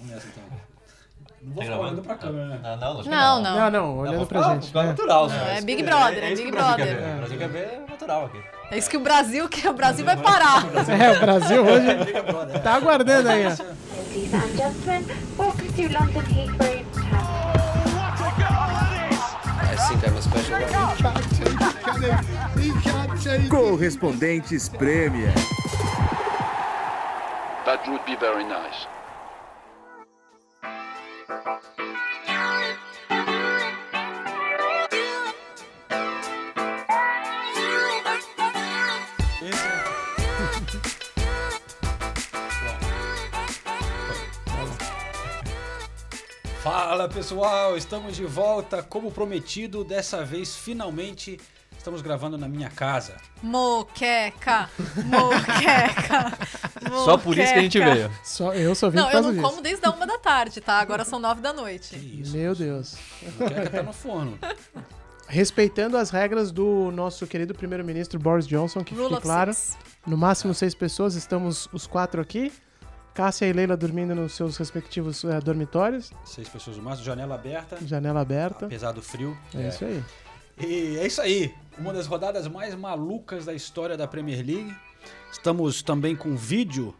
Nessa então. Não vou ficar olhando pra câmera, né? Não, não, lógico que Não, não. Não, não, olhando pra gente. ficar É. natural, né? é Isso Big que- Brother, é isso Big que o Brasil Brother. quer ver. O Brasil quer ver natural aqui. É isso que o Brasil quer. O Brasil vai parar. É, o Brasil hoje tá aguardando aí, ó. Ladies and gentlemen, welcome to London Heathrow International. Correspondentes Premier. That would be very nice. Fala pessoal, estamos de volta. Como prometido, dessa vez finalmente estamos gravando na minha casa. Moqueca. Moqueca. Só por isso que a gente veio. Só, eu só vim Não, por eu não disso. como desde a uma da tarde, tá? Agora são nove da noite. Isso. Meu Deus. Moqueca tá no forno. Respeitando as regras do nosso querido primeiro-ministro Boris Johnson, que Rule fique claro. six. No máximo seis pessoas, estamos os quatro aqui. Cássia e Leila dormindo nos seus respectivos eh, dormitórios. Seis pessoas no máximo, janela aberta, Janela aberta. apesar do frio. É isso aí. E é isso aí. Uma das rodadas mais malucas da história da Premier League. Estamos também com vídeo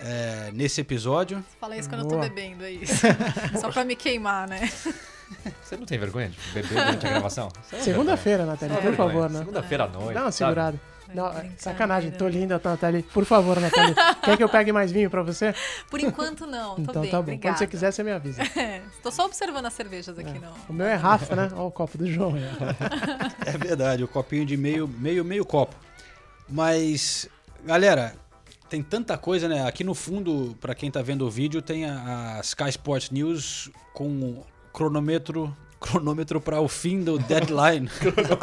é, nesse episódio. Fala isso quando eu tô Boa. bebendo, é isso. Só pra me queimar, né? Você não tem vergonha de beber durante a gravação? Segunda-feira, Natália, vergonha. por favor, né? Segunda-feira à noite. Dá uma sabe? Não, é sacanagem, tô linda, Natália. Por favor, Natália. Quer que eu pegue mais vinho pra você? Por enquanto não, tô então bem, tá bom. obrigada. Quando você quiser, você me avisa. É, tô só observando as cervejas aqui, não. O meu é Rafa, né? Olha o copo do João. É verdade, o copinho de meio, meio, meio copo. Mas, galera, tem tanta coisa, né? Aqui no fundo, pra quem tá vendo o vídeo, tem a, a Sky Sports News com cronômetro cronômetro para o fim do deadline.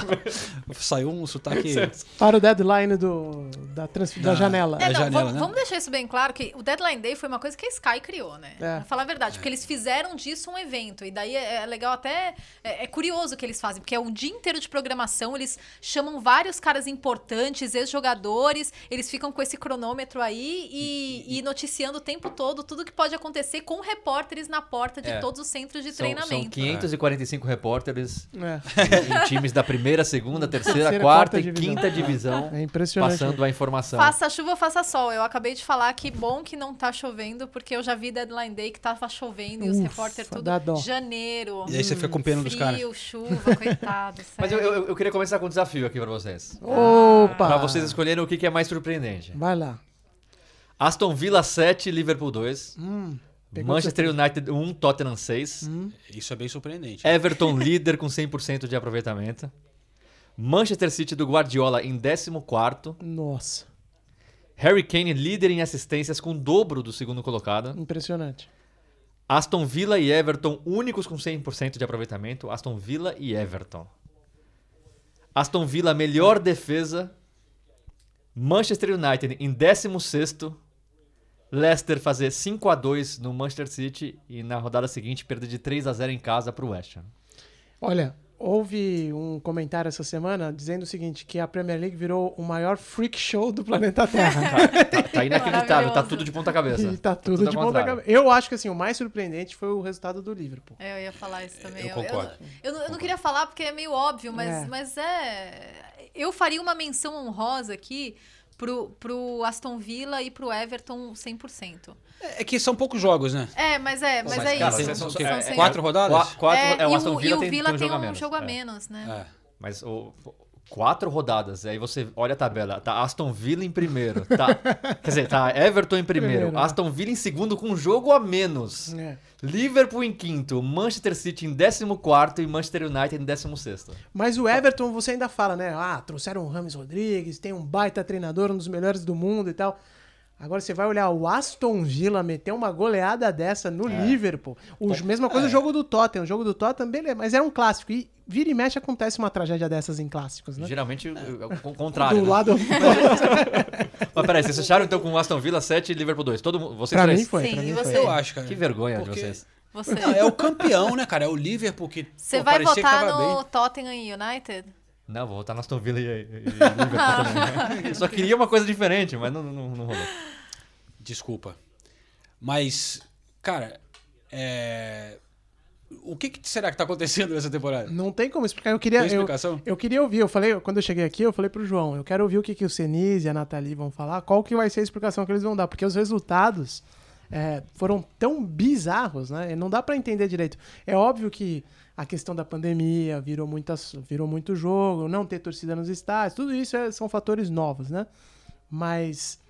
Saiu um sotaque. Para o deadline do, da, trans, da, da janela. É, não, janela vamos, né? deixar isso bem claro: que o Deadline Day foi uma coisa que a Sky criou, né? É. Pra falar a verdade, porque é. eles fizeram disso um evento. E daí é, é, legal até. É, é, curioso o que eles fazem, porque é um dia inteiro de programação, eles chamam vários caras importantes, ex-jogadores, eles ficam com esse cronômetro aí e, e, e, e, noticiando o tempo todo tudo que pode acontecer com repórteres na porta de é. todos os centros de são, treinamento. São 545 45 repórteres é. em, em times da primeira, segunda, terceira, terceira quarta, quarta, e quinta divisão é, é impressionante. passando a informação. Faça chuva ou faça sol. Eu acabei de falar que bom que não tá chovendo, porque eu já vi Deadline Day que tava chovendo Ufa, e os repórteres tudo dadão. janeiro. E aí você fica com pena dos caras. Frio, chuva, coitado. Mas eu, eu, eu, queria começar com um desafio aqui para vocês. Opa! Para vocês escolherem o que, que é mais surpreendente. Vai lá. Aston Villa 7, Liverpool 2. Hum pegou Manchester United 1, Tottenham 6. Isso é bem surpreendente. Everton líder com 100% de aproveitamento. Manchester City do Guardiola em 14º. Nossa, Harry Kane líder em assistências com o dobro do segundo colocado. impressionante. Aston Villa e Everton únicos com 100% de aproveitamento. Aston Villa e Everton. Aston Villa melhor defesa. Manchester United em 16º. Leicester fazer 5 a 2 no Manchester City e na rodada seguinte perder de 3 a 0 em casa para o West Ham. Olha, houve um comentário essa semana dizendo o seguinte, que a Premier League virou o maior freak show do planeta Terra. Tá, tá inacreditável, tá tudo de ponta cabeça. e tá tudo, ao de ponta cabeça. Eu acho que assim, o mais surpreendente foi o resultado do Liverpool. É, eu ia falar isso também. Eu concordo. Eu, não- eu não queria falar porque é meio óbvio, mas é. mas é. Eu faria uma menção honrosa aqui pro, pro Aston Villa e pro Everton 100%. É que são poucos jogos, né? É, mas é, mas, Mas, é cara, isso. são- São são- o quê? é- Quatro rodadas? Qua- Quatro, é, o e Aston Villa e o tem, Villa tem um tem jogo a um menos. jogo a é. menos, né? É. Mas o, quatro rodadas, aí você olha a tabela, tá Aston Villa em primeiro, tá, quer dizer, tá Everton em primeiro, Primeiro, né? Aston Villa em segundo com um jogo a menos, É. Liverpool em quinto, Manchester City em décimo quarto e Manchester United em décimo sexto. Mas o Everton, você ainda fala, né? Ah, trouxeram o Rames Rodrigues, tem um baita treinador, um dos melhores do mundo e tal. Agora você vai olhar o Aston Villa meter uma goleada dessa no Liverpool. O, mesma coisa o jogo do Tottenham. O jogo do Tottenham, beleza, mas era um clássico. E vira e mexe acontece uma tragédia dessas em clássicos, né? Geralmente é o o contrário. Do né? lado. Mas peraí, vocês fecharam então com Aston Villa 7 e Liverpool 2? Todo mundo, vocês pra três? mim foi. Sim, pra mim você? foi. Eu acho, cara. Que vergonha Porque- de vocês. Você, Não, é o campeão, né, cara? É o Liverpool que. você pô, vai votar tava no bem. Tottenham e United? Não, vou votar no Aston Villa e, e- e Liverpool também. Eu só queria uma coisa diferente, mas não, não, não rolou. Desculpa. Mas, cara, É, O que, que será que tá acontecendo nessa temporada? Não tem como explicar. Eu queria, Tem eu, explicação? eu queria ouvir. Eu falei, quando eu cheguei aqui, eu falei pro João, eu quero ouvir o que, que o Senise e a Nathalie vão falar, qual que vai ser a explicação que eles vão dar, porque os resultados é, foram tão bizarros, né? Não dá pra entender direito. É óbvio que a questão da pandemia virou, muitas, virou muito jogo, não ter torcida nos estádios, tudo isso é- são fatores novos, né? Mas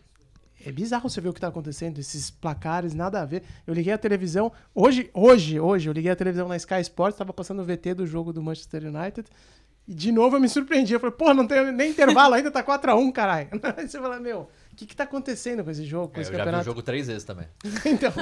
é bizarro você ver o que tá acontecendo, esses placares, nada a ver. Eu liguei a televisão, hoje, hoje, hoje, eu liguei a televisão na Sky Sports, tava passando o VT do jogo do Manchester United, e de novo eu me surpreendi. Eu falei, pô, não tem nem intervalo ainda, tá 4x1, caralho. Aí você fala, meu, o que que tá acontecendo com esse jogo, com É, eu esse já vi o campeonato? jogo três vezes também. então,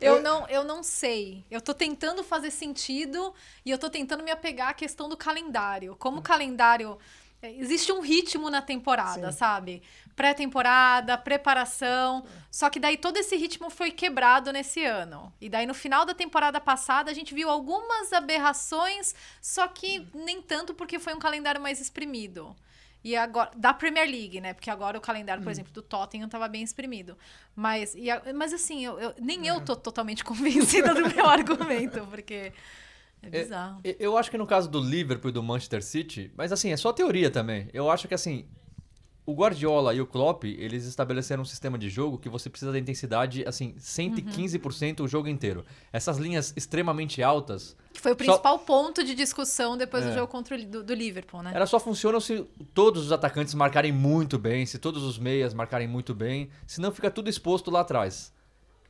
Eu não, eu não sei. Eu tô tentando fazer sentido e eu tô tentando me apegar à questão do calendário. Como o calendário. É, Existe um ritmo na temporada, Sim. sabe? Pré-temporada, preparação. Só que daí todo esse ritmo foi quebrado nesse ano. E daí no final da temporada passada a gente viu algumas aberrações, só que nem tanto porque foi um calendário mais exprimido. E agora, da Premier League, né? Porque agora o calendário, por exemplo, do Tottenham tava bem exprimido. Mas, e a- mas assim, eu, eu- nem eu tô totalmente convencida do meu argumento, porque é bizarro. Eu- Eu acho que no caso do Liverpool e do Manchester City, mas assim, é só teoria também. Eu acho que assim, o Guardiola e o Klopp, eles estabeleceram um sistema de jogo que você precisa da intensidade, assim, 115% o jogo inteiro. Essas linhas extremamente altas, Que foi o só- principal ponto de discussão depois do É. jogo contra o, do, do Liverpool, né? elas só funcionam se todos os atacantes marcarem muito bem, se todos os meias marcarem muito bem, senão fica tudo exposto lá atrás.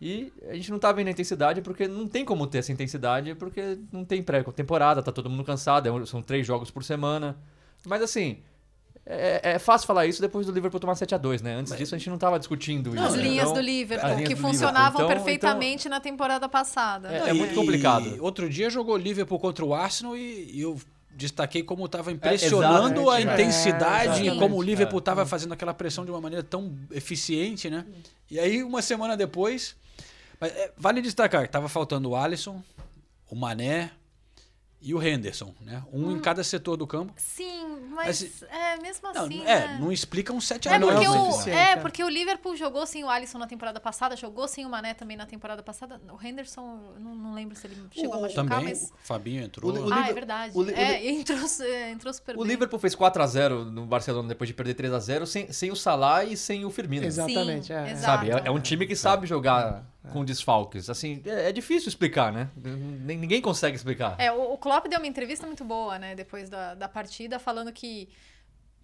E a gente não tá vendo a intensidade porque não tem como ter essa intensidade, porque não tem pré-temporada, tá todo mundo cansado, é são três jogos por semana. Mas assim, é, é fácil falar isso depois do Liverpool tomar 7x2, né? Antes disso a gente não tava discutindo isso. As linhas Então, do Liverpool, as linhas que do Liverpool. funcionavam Então- perfeitamente na temporada passada. É, E- muito complicado. E outro dia jogou Liverpool contra o Arsenal e, e eu destaquei como estava impressionando exato, a é, intensidade e sim. como o Liverpool É. estava fazendo aquela pressão de uma maneira tão eficiente, né? E aí, uma semana depois. mas, é, vale destacar que estava faltando o Alisson, o Mané e o Henderson, né? Um em cada setor do campo. Sim, mas Mas- é mesmo Não, assim. é, né? não explica um 7 É a não é porque, o o, suficiente, é é. porque o Liverpool jogou sem o Alisson na temporada passada, jogou sem o Mané também na temporada passada. O Henderson, eu não, não lembro se ele chegou a machucar, Também, mas. o Fabinho entrou. O- o ah, é verdade. o o é, e entrou, é, entrou super O bem. Liverpool fez 4x0 no Barcelona depois de perder 3x0 sem, sem o Salah e sem o Firmino. exatamente. Sim, é. Sabe? É, é um time que sabe jogar com desfalques. Assim, é, é difícil explicar, né? Ninguém consegue explicar. É, o, o Klopp deu uma entrevista muito boa, né, depois da, da partida, falando que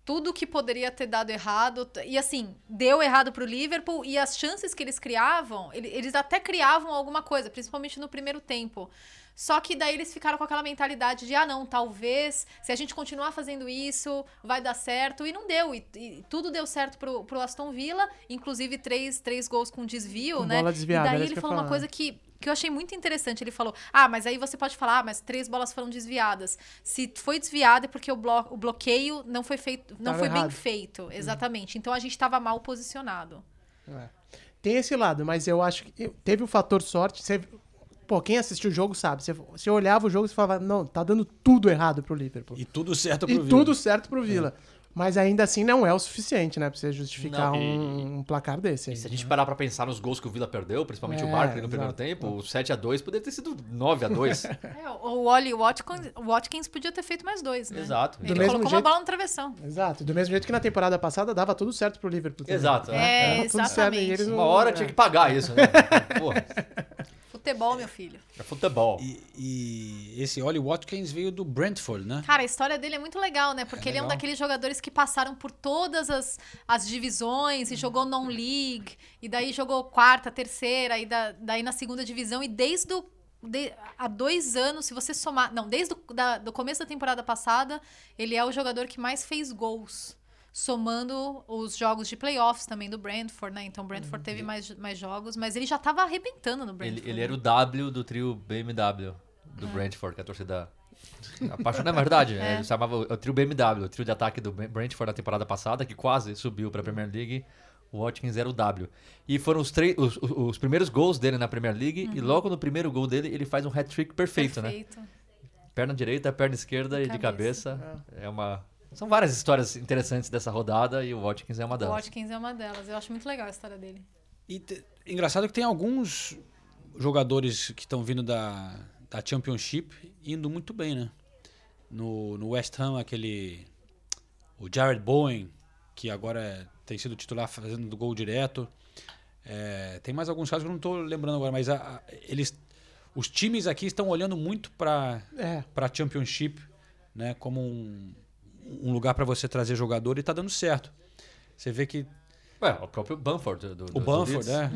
tudo que poderia ter dado errado, e assim, deu errado pro Liverpool, e as chances que eles criavam, ele- eles até criavam alguma coisa, principalmente no primeiro tempo. Só que daí eles ficaram com aquela mentalidade de, ah, não, talvez, se a gente continuar fazendo isso, vai dar certo. E não deu. E, e tudo deu certo pro, pro Aston Villa, inclusive três, três gols com desvio, Com né? bola desviada, e daí ele falou uma coisa que, que eu achei muito interessante. Ele falou: Ah, mas aí você pode falar, ah, mas três bolas foram desviadas. Se foi desviada é porque o, blo o bloqueio não foi feito, não Tava foi bem errado. feito. Exatamente. Então a gente estava mal posicionado. Tem esse lado, mas eu acho que teve o fator sorte. Pô, quem assistiu o jogo sabe. Você, você olhava o jogo e você falava, não, tá dando tudo errado pro Liverpool. E tudo certo pro E Vila. tudo certo pro Vila. Mas ainda assim não é o suficiente, né? Pra você justificar Não, e- um, um placar desse. E aí. se a gente parar pra pensar nos gols que o Villa perdeu, principalmente É, o Barkley no primeiro exato. tempo, o 7x2 poderia ter sido 9x2. É, o Wally Watkins, o Watkins podia ter feito mais dois, né? Exato. Ele Do mesmo colocou jeito- uma bola no travessão. Exato. Do mesmo jeito que na temporada passada dava tudo certo pro Liverpool. também. Exato. É, tudo certo, e exatamente. eles não- Uma hora é. tinha que pagar isso, né? Pô, Futebol, meu filho. é futebol. E, e esse Oli Watkins veio do Brentford, né? Cara, a história dele é muito legal, né? Porque ele é um daqueles jogadores que passaram por todas as, as divisões e jogou non-league, e daí jogou quarta, terceira, e da- daí na segunda divisão, e desde o, de- há dois anos, se você somar. Não, desde o da, do começo da temporada passada, ele é o jogador que mais fez gols. Somando os jogos de playoffs também do Brentford, né? Então o Brentford teve mais, mais jogos, mas ele já tava arrebentando no Brentford. Ele, ele era né? o W do trio BMW do Brentford, que a torcida apaixona. Na verdade, É. ele chamava o, o trio BMW, o trio de ataque do Brentford na temporada passada, que quase subiu pra Premier League. O Watkins era o W. E foram os, três, os, os- os primeiros gols dele na Premier League, e logo no primeiro gol dele, ele faz um hat-trick perfeito, né? Perfeito. Perna direita, perna esquerda e de cabeça. cabeça. É uma. São várias histórias interessantes dessa rodada e o Watkins é uma O delas. Watkins é uma delas. Eu acho muito legal a história dele. E te- engraçado que tem alguns jogadores que estão vindo da, da Championship indo muito bem, né? No, no West Ham, aquele. O Jared Bowen, que agora é- tem sido titular fazendo do gol direto. É, tem mais alguns casos que eu não estou lembrando agora, mas a- a- eles, os times aqui estão olhando muito para É. para a Championship, né, como um, um lugar para você trazer jogador e tá dando certo. Você vê que Ué, o próprio Bamford. Do, do, o Banford, é,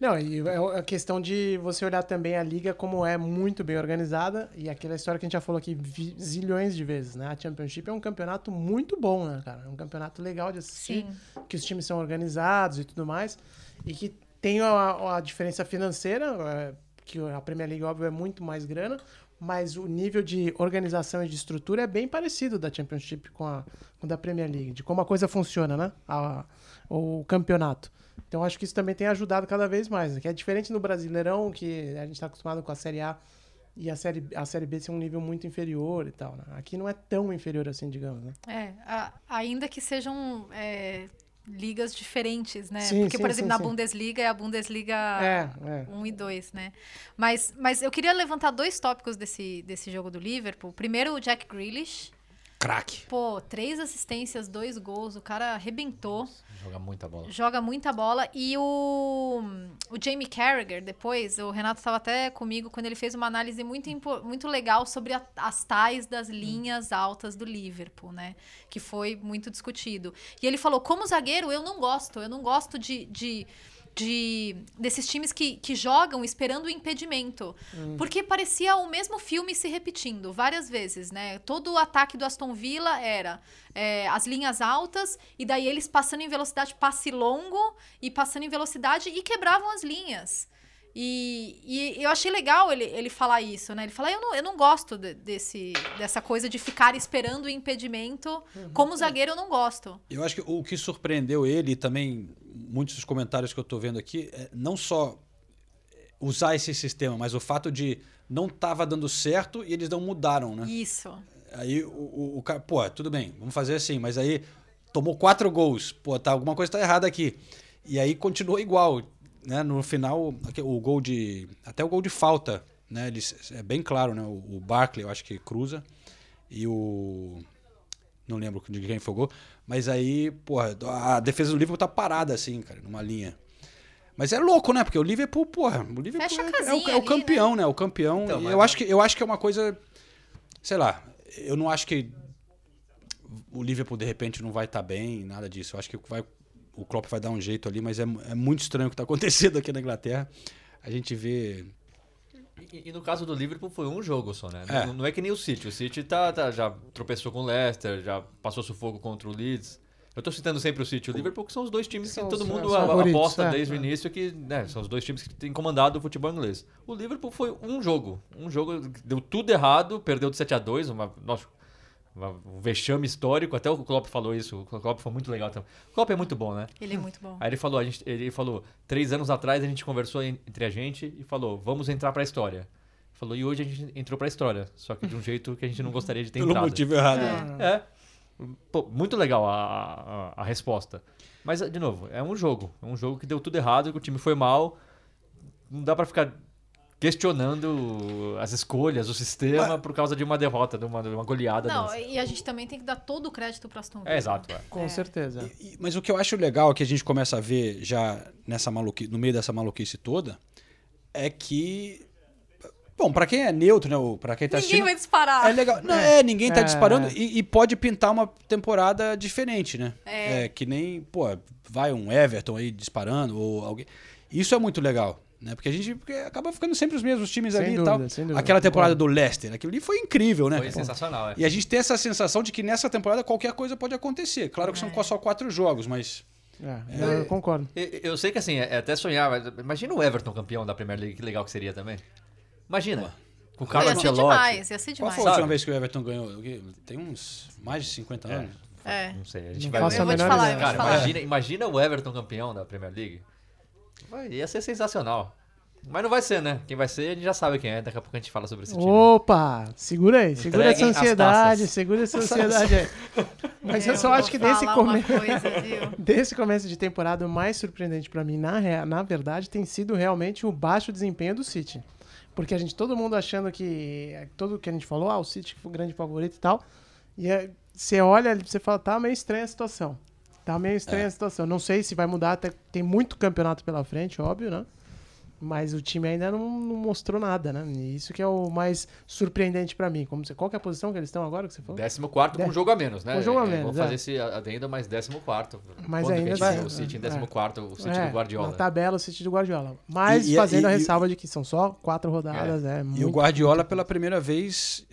Não, e é a questão de você olhar também a liga como é muito bem organizada e aquela história que a gente já falou aqui zilhões de vezes, né? A Championship é um campeonato muito bom, né, cara? É um campeonato legal de assistir, Sim. que os times são organizados e tudo mais e que tem a, a diferença financeira, é, que a Premier League, óbvio, é muito mais grana, mas o nível de organização e de estrutura é bem parecido da Championship com a, com da Premier League, de como a coisa funciona, né? A- o campeonato. Então acho que isso também tem ajudado cada vez mais, né? que é diferente no Brasileirão, que a gente está acostumado com a Série A e a Série, a série B ser um nível muito inferior e tal. né? Aqui não é tão inferior assim, digamos, né? É, a- ainda que sejam é, ligas diferentes, né? Sim, Porque, sim, por exemplo, sim, na. Bundesliga é a Bundesliga É, é. 1 e 2, né? Mas, mas eu queria levantar dois tópicos desse, desse jogo do Liverpool. Primeiro, o Jack Grealish. Craque. Pô, três assistências, dois gols, o cara arrebentou. Joga muita bola. Joga muita bola. E o, o Jamie Carragher, depois, o Renato estava até comigo quando ele fez uma análise muito, muito legal sobre a- as tais das linhas altas do Liverpool, né? Que foi muito discutido. E ele falou: como zagueiro, eu não gosto. Eu não gosto de. de de desses times que, que jogam esperando o impedimento. Porque parecia o mesmo filme se repetindo várias vezes, né? Todo o ataque do Aston Villa era é, as linhas altas, e daí eles passando em velocidade, passe longo, e passando em velocidade e quebravam as linhas. E, e eu achei legal ele, ele falar isso, né? Ele fala, eu não, eu não gosto de- desse, dessa coisa de ficar esperando o impedimento. Como zagueiro, eu não gosto. Eu acho que o que surpreendeu ele também muitos dos comentários que eu tô vendo aqui, é não só usar esse sistema, mas o fato de não tava dando certo e eles não mudaram, né? Isso. Aí o, o, o cara, pô, tudo bem, vamos fazer assim, mas aí tomou quatro gols, pô, tá, alguma coisa tá errada aqui. E aí continuou igual, né? No final, o gol de. Até o gol de falta, né? Eles, é bem claro, né? O, o Barkley, eu acho que cruza. E o. Não lembro de quem foi o gol. Mas aí, porra, a defesa do Liverpool tá parada assim, cara, numa linha. Mas é louco, né? Porque o Liverpool, porra, o Liverpool é, é o, é o ali, campeão, né? O campeão. Então, E mas- eu, acho que, eu acho que é uma coisa. Sei lá, eu não acho que o Liverpool de repente não vai estar bem, nada disso. Eu acho que vai, o Klopp vai dar um jeito ali, mas é, é muito estranho o que está acontecendo aqui na Inglaterra. A gente vê. E, e no caso do Liverpool foi um jogo só, né? É. Não, não é que nem o City. O City tá, tá- já tropeçou com o Leicester, já passou sufoco contra o Leeds. Eu tô citando sempre o City e o Liverpool, que são os dois times São que todo os- mundo aposta é. desde o início, que né, são os dois times que têm comandado o futebol inglês. O Liverpool foi um jogo. Um jogo que deu tudo errado, perdeu de 7 a 2 uma, nossa, uma- um vexame histórico. Até o Klopp falou isso. O Klopp foi muito legal também. O Klopp é muito bom, né? Ele é muito bom. Aí ele falou, a gente, ele falou, três anos atrás a gente conversou en- entre a gente e falou, vamos entrar pra história. Falou, e hoje a gente entrou pra história, só que de um jeito que a gente não gostaria de ter Pelo entrado. motivo errado. né? É. Pô, muito legal a, a, a resposta. Mas, de novo, é um jogo. É um jogo que deu tudo errado, que o time foi mal. Não dá pra ficar questionando as escolhas, o sistema, por causa de uma derrota, de uma, de uma goleada Não, dessa. e a gente também tem que dar todo o crédito pro Aston Villa. É, exato. É. Com certeza. E- Mas o que eu acho legal que a gente começa a ver já nessa maluquice, no meio dessa maluquice toda é que. Bom, pra quem é neutro, né? Pra quem tá Ninguém assistindo. vai disparar. É legal. Não, é, ninguém tá É. disparando e, e pode pintar uma temporada diferente, né? É. que nem, pô, vai um Everton aí disparando ou alguém. Isso é muito legal, né? Porque a gente porque acaba ficando sempre os mesmos times Sem ali e dúvida, tal. sem dúvida. Aquela temporada Concordo. do Leicester, aquilo ali foi incrível, né? Foi sensacional, é. E a gente tem essa sensação de que nessa temporada qualquer coisa pode acontecer. Claro que são só quatro jogos, mas É, eu concordo. Eu, eu sei que assim, é é até sonhar, mas imagina o Everton campeão da Premier League, que legal que seria também. Imagina. Com o Carlo ia ser Ancelotti. demais, ia ser qual demais. foi a última vez que o Everton ganhou? Tem uns mais de 50 anos. É. Não sei, a gente Não vai faço ver. Eu vou te menor falar, eu ideia. vou te Cara, falar. imagina, imagina o Everton campeão da Premier League. Vai, ia ser sensacional. Mas não vai ser, né? Quem vai ser, a gente já sabe quem é. Daqui a pouco a gente fala sobre esse time. Opa! Segura aí, segura essa Entreguem ansiedade, segura essa ansiedade aí. Mas eu só acho que desse, falar come... uma coisa, viu? desse começo de temporada, o mais surpreendente pra mim, na, na verdade, tem sido realmente o baixo desempenho do City. Porque a gente, todo mundo achando que. Tudo que a gente falou, ah, o City foi o grande favorito e tal. E aí, você olha ali, você fala, tá meio estranha a situação. Tá meio estranha a situação. Não sei se vai mudar, até tem muito campeonato pela frente, óbvio, né? Mas o time ainda não, não mostrou nada, né? E isso que é o mais surpreendente pra mim. Como você, qual que é a posição que eles estão agora que você falou? 14 quarto com um jogo a menos, né? com um jogo a É, menos, Vamos é. fazer esse adendo, mas 14 quarto. Mas Quando ainda que a vai- o City em é. 14 quarto, o City É, do Guardiola. Na tabela, o City do Guardiola. Mas E- e- fazendo a e- e- ressalva de que são só quatro rodadas, é, E muito... o Guardiola pela primeira vez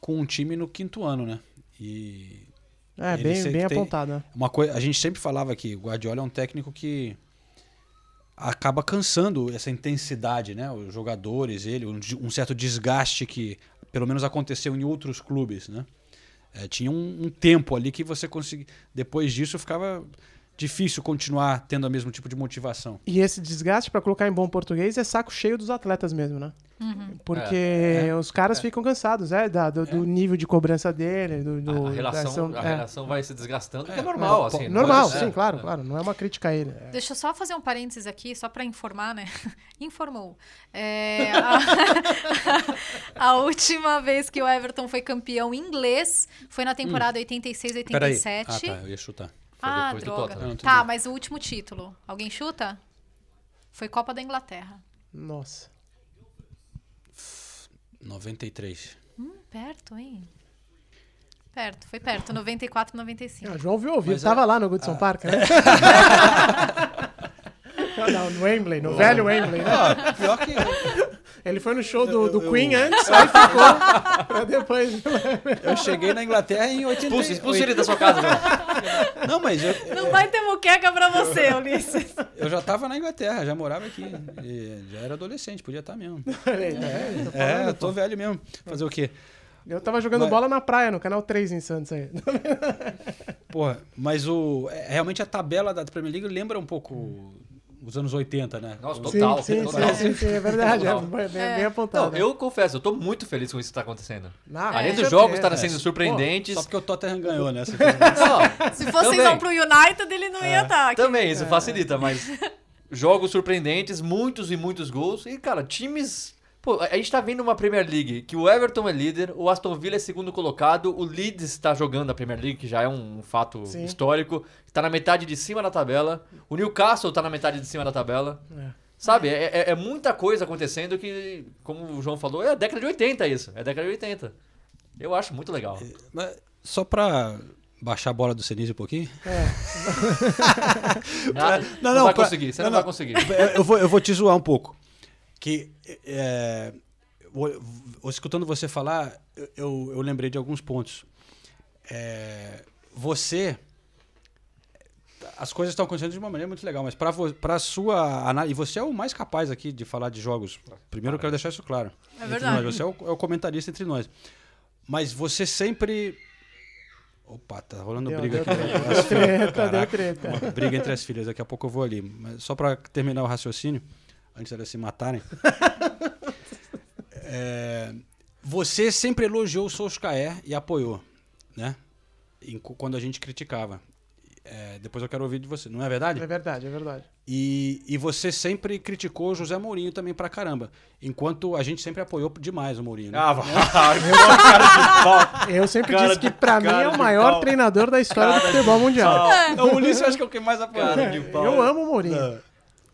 com um time no quinto ano, né? E É, ele bem, bem apontado, né? uma coisa, a gente sempre falava que o Guardiola é um técnico que acaba cansando essa intensidade, né? Os jogadores, ele, um, um certo desgaste que pelo menos aconteceu em outros clubes, né? É, tinha um, um tempo ali que você conseguia. Depois disso ficava difícil continuar tendo o mesmo tipo de motivação. E esse desgaste, pra colocar em bom português, é saco cheio dos atletas mesmo, né? Porque É, os caras ficam cansados, é, da- do, do nível de cobrança dele, do, do- A, a relação, da- a é. relação vai se desgastando, é É, normal, É, assim. não normal, sim, é, claro, é. claro. Não é uma crítica a ele. É. Deixa eu só fazer um parênteses aqui, só pra informar, né? Informou. É, a, a última vez que o Everton foi campeão inglês foi na temporada 86, Peraí. 87. Ah, tá, eu ia chutar. Foi Ah, depois do droga. Tottenham. Não, tudo Tá, mas o último título. Alguém chuta? Foi Copa da Inglaterra. Nossa. 93. Hum, perto, hein? Perto, foi perto. 94, 95. Ah, o João viu Mas tava é- lá no Goodson Park, né? Não, não, no Wembley, no velho Wembley, né? Ah, pior que Ele foi no show do, do Queen antes, aí ficou pra depois. eu cheguei na Inglaterra em 80. Expulse, expulse ele da sua casa, João. Não, mas eu, Não vai ter muqueca pra você, Ulisses. eu já tava na Inglaterra, já morava aqui. E já era adolescente, podia estar mesmo. É, É, eu tô velho mesmo. Fazer o quê? Eu tava jogando Mas- bola na praia, no canal 3 em Santos aí. Porra, mas o. é, Realmente a tabela da Premier League lembra um pouco os anos 80, né? Nossa, Sim, total. sim, total. sim, sim, sim, é verdade. É, Total. bem, apontado. Não, eu confesso, eu tô muito feliz com isso que tá acontecendo. Ah, Além com dos jogos estarem sendo surpreendentes. Só porque o Tottenham ganhou, né? Não, Se fossem Também. vão pro United, ele não ia estar aqui. também, isso facilita, mas jogos surpreendentes, muitos e muitos gols. E, cara, times. Pô, a gente tá vendo uma Premier League que o Everton é líder, o Aston Villa é segundo colocado, o Leeds está jogando a Premier League, que já é um fato Sim. histórico, tá na metade de cima da tabela, o Newcastle tá na metade de cima da tabela. É. Sabe, é, é- é muita coisa acontecendo que, como o João falou, é a década de 80 isso, é a década de 80. Eu acho muito legal. Mas Só pra baixar a bola do Senise um pouquinho. Ah, não, não, não, vai pra- conseguir, você não, não, vai conseguir. Eu vou, eu vou te zoar um pouco. Que. É, escutando você falar, eu, eu, lembrei de alguns pontos. É, você. As coisas estão acontecendo de uma maneira muito legal, mas para para sua análise. E você é o mais capaz aqui de falar de jogos. Primeiro eu quero deixar isso claro. É verdade. nós. Você é o, é o comentarista entre nós. Mas você sempre. Opa, tá rolando Deu, briga deu aqui. treta, As deu filhas- treta, deu Caraca, treta. uma briga entre as filhas. Daqui a pouco eu vou ali. Mas só para terminar o raciocínio, antes delas se matarem. É, você sempre elogiou o Solskjaer e apoiou, né? Em- quando a gente criticava. É, depois eu quero ouvir de você, não é verdade? É verdade, é verdade. E, e você sempre criticou o José Mourinho também pra caramba. Enquanto a gente sempre apoiou demais o Mourinho. Né? Ah, vai, cara de pau. Eu sempre Cara disse que de- pra mim é o maior pau. treinador da história do Cara futebol mundial. Não, o Ulisses acho que é o que mais apoiou. Cara de pau. Eu amo o Mourinho.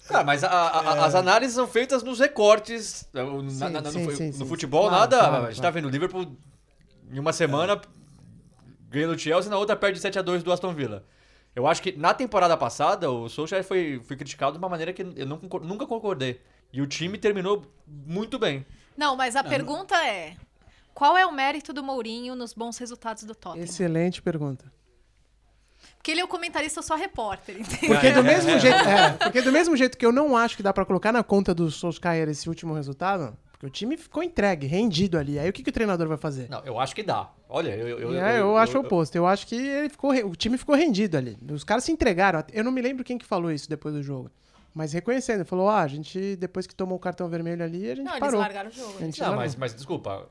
Cara, mas a- a- as análises são feitas nos recortes. Na- na- na- sim, no, sim, no sim, futebol, nada. Claro, a gente tá vendo o Liverpool em uma semana ganha no Chelsea, na outra perde 7x2 do Aston Villa. Eu acho que na temporada passada o Solskjaer foi, foi criticado de uma maneira que eu não concor- nunca concordei. E o time terminou muito bem. Não, mas a pergunta é: qual é o mérito do Mourinho nos bons resultados do Tottenham? Excelente pergunta. Porque ele é o comentarista só repórter, entendeu? Porque do mesmo jeito, é, porque do mesmo jeito que eu não acho que dá pra colocar na conta do Solskjaer esse último resultado, porque o time ficou entregue, rendido ali. Aí o que, que o treinador vai fazer? Não, eu acho que dá. Olha, eu. eu, É, eu, acho o oposto. Eu acho que ele ficou, o time ficou rendido ali. Os caras se entregaram. Eu não me lembro quem que falou isso depois do jogo. Mas reconhecendo, falou: ah, a gente, depois que tomou o cartão vermelho ali, a gente Não, eles parou. largaram o jogo. A gente Não, largou. mas, mas desculpa.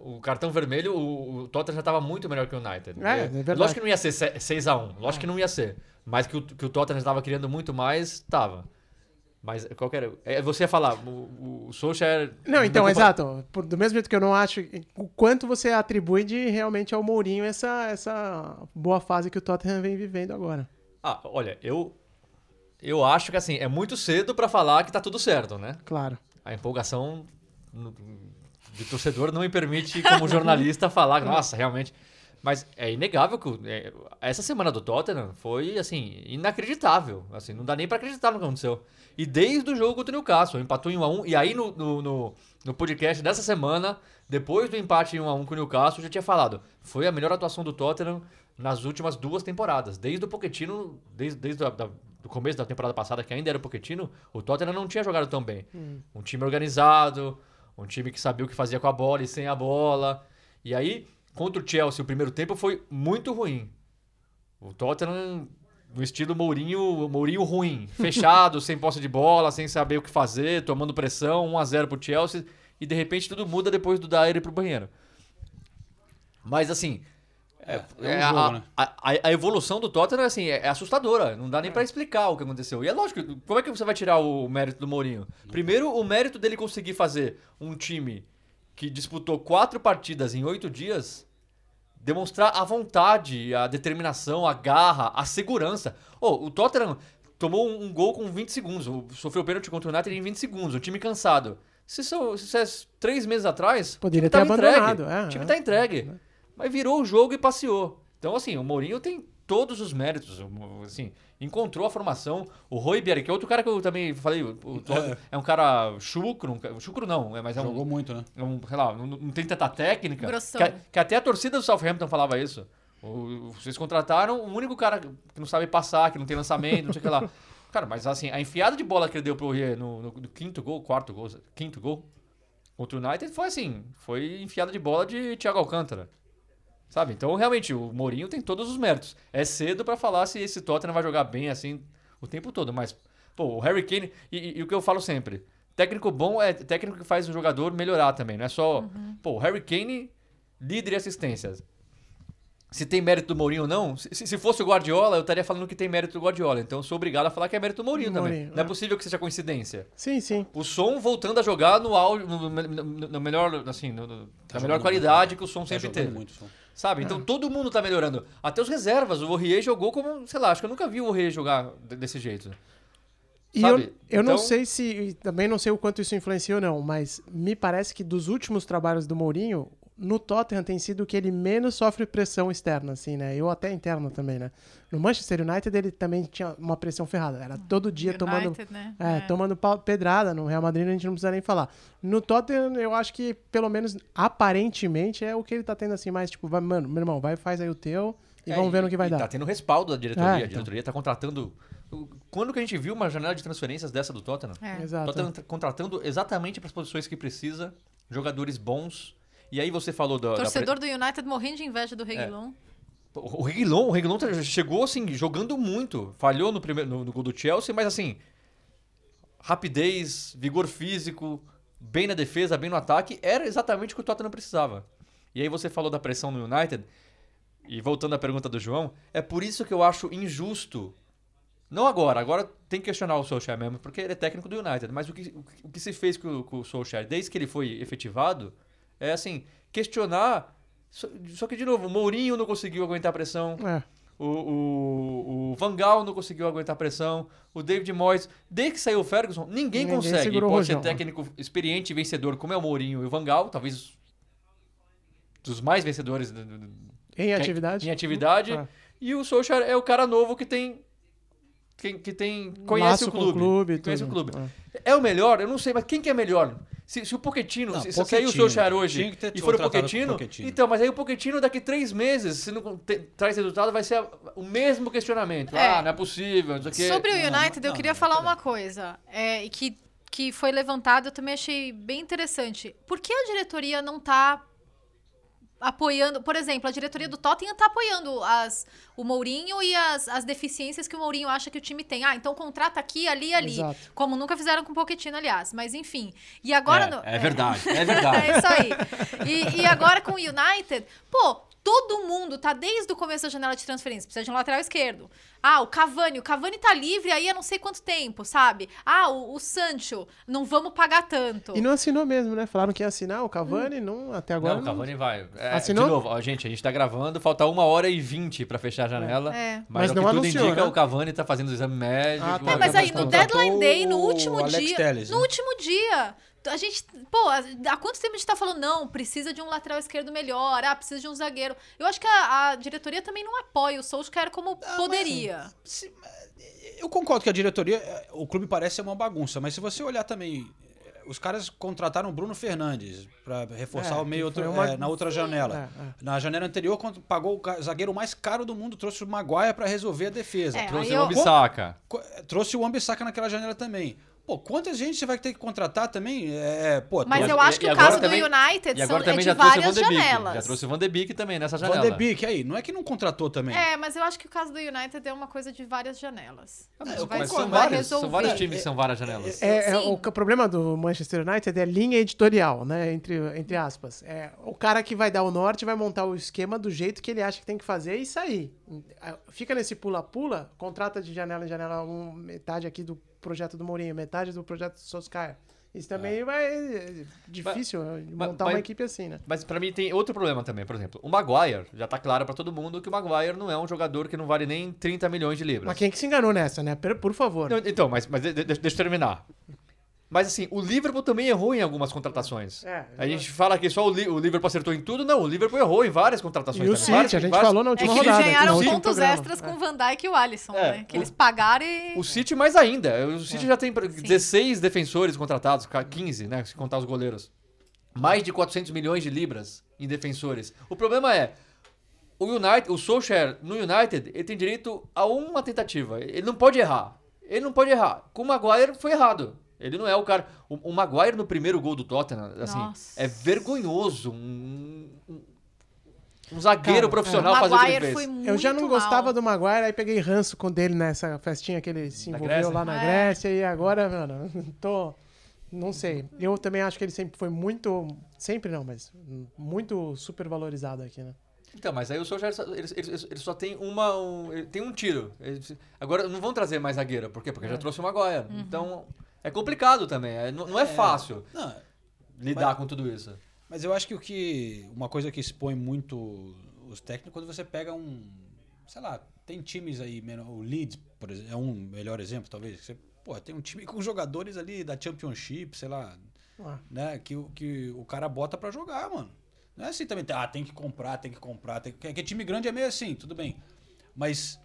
O cartão vermelho, o, o Tottenham já estava muito melhor que o United. É, é verdade. Lógico que não ia ser 6x1. Lógico que não ia ser. Mas que o, que o Tottenham estava criando muito mais, tava. Mas qual que era? É, você ia falar, o, o Solskjaer... Não, então, culpa- exato. Por- do mesmo jeito que eu não acho o quanto você atribui de realmente ao Mourinho essa, essa boa fase que o Tottenham vem vivendo agora. Ah, olha, eu... Eu acho que assim, é muito cedo pra falar que tá tudo certo, né? Claro. A empolgação de torcedor não me permite, como jornalista, falar, nossa, realmente. Mas é inegável que é, essa semana do Tottenham foi, assim, inacreditável. Assim, não dá nem pra acreditar no que aconteceu. E desde o jogo contra o Newcastle, empatou em 1x1. E aí no, no, no, no podcast dessa semana, depois do empate em 1x1 com o Newcastle, eu já tinha falado. Foi a melhor atuação do Tottenham nas últimas duas temporadas. Desde o Pochettino, desde, desde o da, do começo da temporada passada, que ainda era o Pochettino, o Tottenham não tinha jogado tão bem. Um time organizado, um time que sabia o que fazia com a bola e sem a bola. E aí, contra o Chelsea, o primeiro tempo foi muito ruim. O Tottenham, no estilo Mourinho, Mourinho ruim. Fechado, sem posse de bola, sem saber o que fazer, tomando pressão, 1x0 pro Chelsea. E de repente tudo muda depois do Dyer pro banheiro. Mas assim. É, é um é jogo, a, né? a, a- evolução do Tottenham assim, é, é assustadora. Não dá nem pra explicar o que aconteceu. E é lógico, como é que você vai tirar o mérito do Mourinho? Primeiro, o mérito dele conseguir fazer um time que disputou quatro partidas em oito dias demonstrar a vontade, a determinação, a garra, a segurança. Oh, o Tottenham tomou um, um gol com 20 segundos, o- sofreu pênalti contra o United em 20 segundos, o time cansado. Se isso, é três meses atrás, Poderia o time ter tava abandonado, Entregue. é, o time é. tá entregue. Mas virou o jogo e passeou. Então, assim, o Mourinho tem todos os méritos. Assim, encontrou a formação. O Roy Bier, que é outro cara que eu também falei, Tottenham é. um cara chucro, um, chucro não, é, mas é um, Jogou muito, né? é um, sei lá, não, não tem tanta técnica. Que, que até a torcida do Southampton falava isso. O- vocês contrataram o único cara que não sabe passar, que não tem lançamento, não sei o que lá. Cara, mas assim, a enfiada de bola que ele deu pro Rie no, no- no quinto gol, quarto gol, quinto gol contra o United foi assim, foi enfiada de bola de Thiago Alcântara. Sabe? Então, realmente, o Mourinho tem todos os méritos. É cedo pra falar se esse Tottenham vai jogar bem assim o tempo todo, mas pô, o Harry Kane e, e- e o que eu falo sempre, técnico bom é técnico que faz o jogador melhorar também, não é só, pô, o Harry Kane líder de assistências. Se tem mérito do Mourinho ou não, se, se fosse o Guardiola, eu estaria falando que tem mérito do Guardiola. Então eu sou obrigado a falar que é mérito do Mourinho, também. Mourinho, Não é é. possível que seja coincidência. Sim, sim. O som voltando a jogar no áudio, no, no- no- no melhor, assim, no, no- na Tá melhor qualidade que o som Tá sempre teve. muito, som. Sabe? Então todo mundo tá melhorando. Até os reservas. O Aurier jogou como, sei lá, acho que eu nunca vi o Aurier jogar de- desse jeito. E Sabe? eu, eu não Então- sei se. Também não sei o quanto isso influencia ou não, mas me parece que dos últimos trabalhos do Mourinho, no Tottenham tem sido o que ele menos sofre pressão externa, assim, né? Eu até interna também, né? No Manchester United ele também tinha uma pressão ferrada. Era todo dia tomando. United, né? É, É. tomando pau- pedrada. No Real Madrid a gente não precisa nem falar. No Tottenham, eu acho que, pelo menos aparentemente, é o que ele tá tendo assim, mais tipo, vai, mano, meu irmão, vai faz aí o teu e É, vamos ver no que vai e dar. Tá tendo respaldo da diretoria. É, A então. diretoria tá contratando. Quando que a gente viu uma janela de transferências dessa do Tottenham? É. Exato. Tottenham tá contratando exatamente para as posições que precisa, jogadores bons. E aí você falou da. da Torcedor do United morrendo de inveja do Reguilon. O Reguilon, o Reguilon tá- chegou assim, jogando muito. Falhou no, primeiro, no, no gol do Chelsea, mas assim. Rapidez, vigor físico, bem na defesa, bem no ataque, era exatamente o que o Tottenham precisava. E aí você falou da pressão no United, e voltando à pergunta do João, é por isso que eu acho injusto. Não agora, agora tem que questionar o Solskjaer mesmo, porque ele é técnico do United, mas o que, o que- se fez com, o- com o Solskjaer desde que ele foi efetivado é assim, questionar. Só, que, de novo, o Mourinho não conseguiu aguentar a pressão. É. O, o, o Van Gaal não conseguiu aguentar a pressão. O David Moyes. Desde que saiu o Ferguson, ninguém, Ninguém consegue. Pode ser rojão. técnico experiente e vencedor, como é o Mourinho e o Van Gaal, talvez dos mais vencedores do- do- do- Em atividade. em atividade. Ah. E o Solskjaer é o cara novo que tem. Que, que tem. Conhece Laço o clube. clube, conhece o clube. É o melhor? Eu não sei, mas quem que é melhor? Se, se o Pochettino, Não, se, se sair o. Solskjaer hoje e for o contratado Pochettino, o Pochettino. então, mas aí o Pochettino daqui três meses, se não te- traz resultado, vai ser a- o mesmo questionamento. É. Ah, não é possível, não sei o quê. Sobre o United, não, eu queria não, falar uma coisa. É, e que, que foi levantado, eu também achei bem interessante. Por que a diretoria não tá apoiando, por exemplo, a diretoria do Tottenham tá apoiando as, o Mourinho e as, as deficiências que o Mourinho acha que o time tem. Ah, então contrata aqui, ali, ali. Exato. Como nunca fizeram com o Pochettino, aliás. Mas enfim. E agora... no- É, é verdade, é verdade. é isso aí. E, e agora com o United, pô, todo mundo tá desde o começo da janela de transferência. Precisa de um lateral esquerdo. Ah, o Cavani. O Cavani tá livre aí há não sei quanto tempo, sabe? Ah, o, o Sancho. Não vamos pagar tanto. E não assinou mesmo, né? Falaram que ia assinar o Cavani, não, até agora. não, o Cavani vai. É, Assinou? De novo, ó, gente, a gente tá gravando, falta uma hora e vinte pra fechar a janela. É. Mas, Mas o não que tudo anunciou, indica, né? o Cavani tá fazendo o exame médico. Ah, tá. É, mas aí no deadline day, no o último Alex dia. Telles, no né? último dia. A gente, pô, há quanto tempo a gente tá falando, não, precisa de um lateral esquerdo melhor, ah, precisa de um zagueiro. Eu acho que a, a diretoria também não apoia o Solskjaer como Ah, poderia. Se- eu concordo que a diretoria, eh, o clube parece ser uma bagunça, mas se você olhar também, eh, os caras contrataram o Bruno Fernandes pra reforçar É, o meio outro- uma- eh, na outra janela. É, é. Na janela anterior, quando pagou o zagueiro mais caro do mundo, trouxe o Maguire pra resolver a defesa. É, Trouxe o Ambissaca. Trouxe o Ambissaca naquela janela também. Pô, quanta gente você vai ter que contratar também? É, pô, Mas eu acho que e o caso também- do United são, agora é de o Van várias de Beek. janelas. Já trouxe o Van de Beek também nessa Van janela. de Beek aí, não é que não contratou também. É, mas eu acho que o caso do United é uma coisa de várias janelas. Ah, A gente eu vai, Mas são vai vários, são vários times que são várias janelas. É, é, Sim. o c- problema do Manchester United é linha editorial, né? Entre, entre aspas. É, o cara que vai dar o norte vai montar o esquema do jeito que ele acha que tem que fazer e sair. Fica nesse pula-pula, contrata de janela em janela um, metade aqui do projeto do Mourinho, metade do projeto do Solskjaer. Isso também vai. É difícil mas- montar mas- uma equipe assim, né? Mas pra mim tem outro problema também. Por exemplo, o Maguire, já tá claro pra todo mundo que o Maguire não é um jogador que não vale nem 30 milhões de libras. Mas quem que se enganou nessa, né? Por favor. Não, então, mas, mas de- de- deixa eu terminar. Mas assim, o Liverpool também errou em algumas contratações. É, a gente fala que só o, Li- o Liverpool acertou em tudo. Não, o Liverpool errou em várias contratações. E o também. City, Várias- a gente várias- falou na É última que eles rodada. no ganharam pontos programa. extras com o Van Dijk e o Alisson, É, né? Que o- eles pagaram e... O City mais ainda. O City já tem 16 defensores contratados, ca- 15, né? Se contar os goleiros. Mais de 400 milhões de libras em defensores. O problema é, o United, o Solskjaer no United, ele tem direito a uma tentativa. Ele não pode errar. Ele não pode errar. Com o Maguire foi errado. Ele não é o cara. O, o Maguire no primeiro gol do Tottenham, assim, Nossa. é vergonhoso. Um, um, um zagueiro Cara, profissional o fazer o que ele Maguire fez. foi muito Eu já não gostava mal. do Maguire, aí peguei ranço com dele nessa festinha que ele se Na envolveu Grécia? lá na É. Grécia e agora, mano, tô. Não sei. Eu também acho que ele sempre foi muito. Sempre não, mas muito super valorizado aqui, né? Então, mas aí o Solskjaer só, ele, ele- ele só tem uma. Um, ele tem um tiro. Ele- agora não vão trazer mais zagueiro. Por quê? Porque já trouxe o Maguire. Uhum. Então é complicado também. é- não, não é fácil Não, lidar com tudo isso. Mas eu acho que o que. Uma coisa que expõe muito os técnicos quando você pega um. Sei lá, tem times aí, menor- o Leeds, por exemplo, é um melhor exemplo, talvez. que Você, pô, tem um time com jogadores ali da Championship, sei lá, Ah. né? Que, o- que o cara bota pra jogar, mano. Não é assim também, ah, tem que comprar, tem que comprar. Tem que, que time grande é meio assim, tudo bem. Mas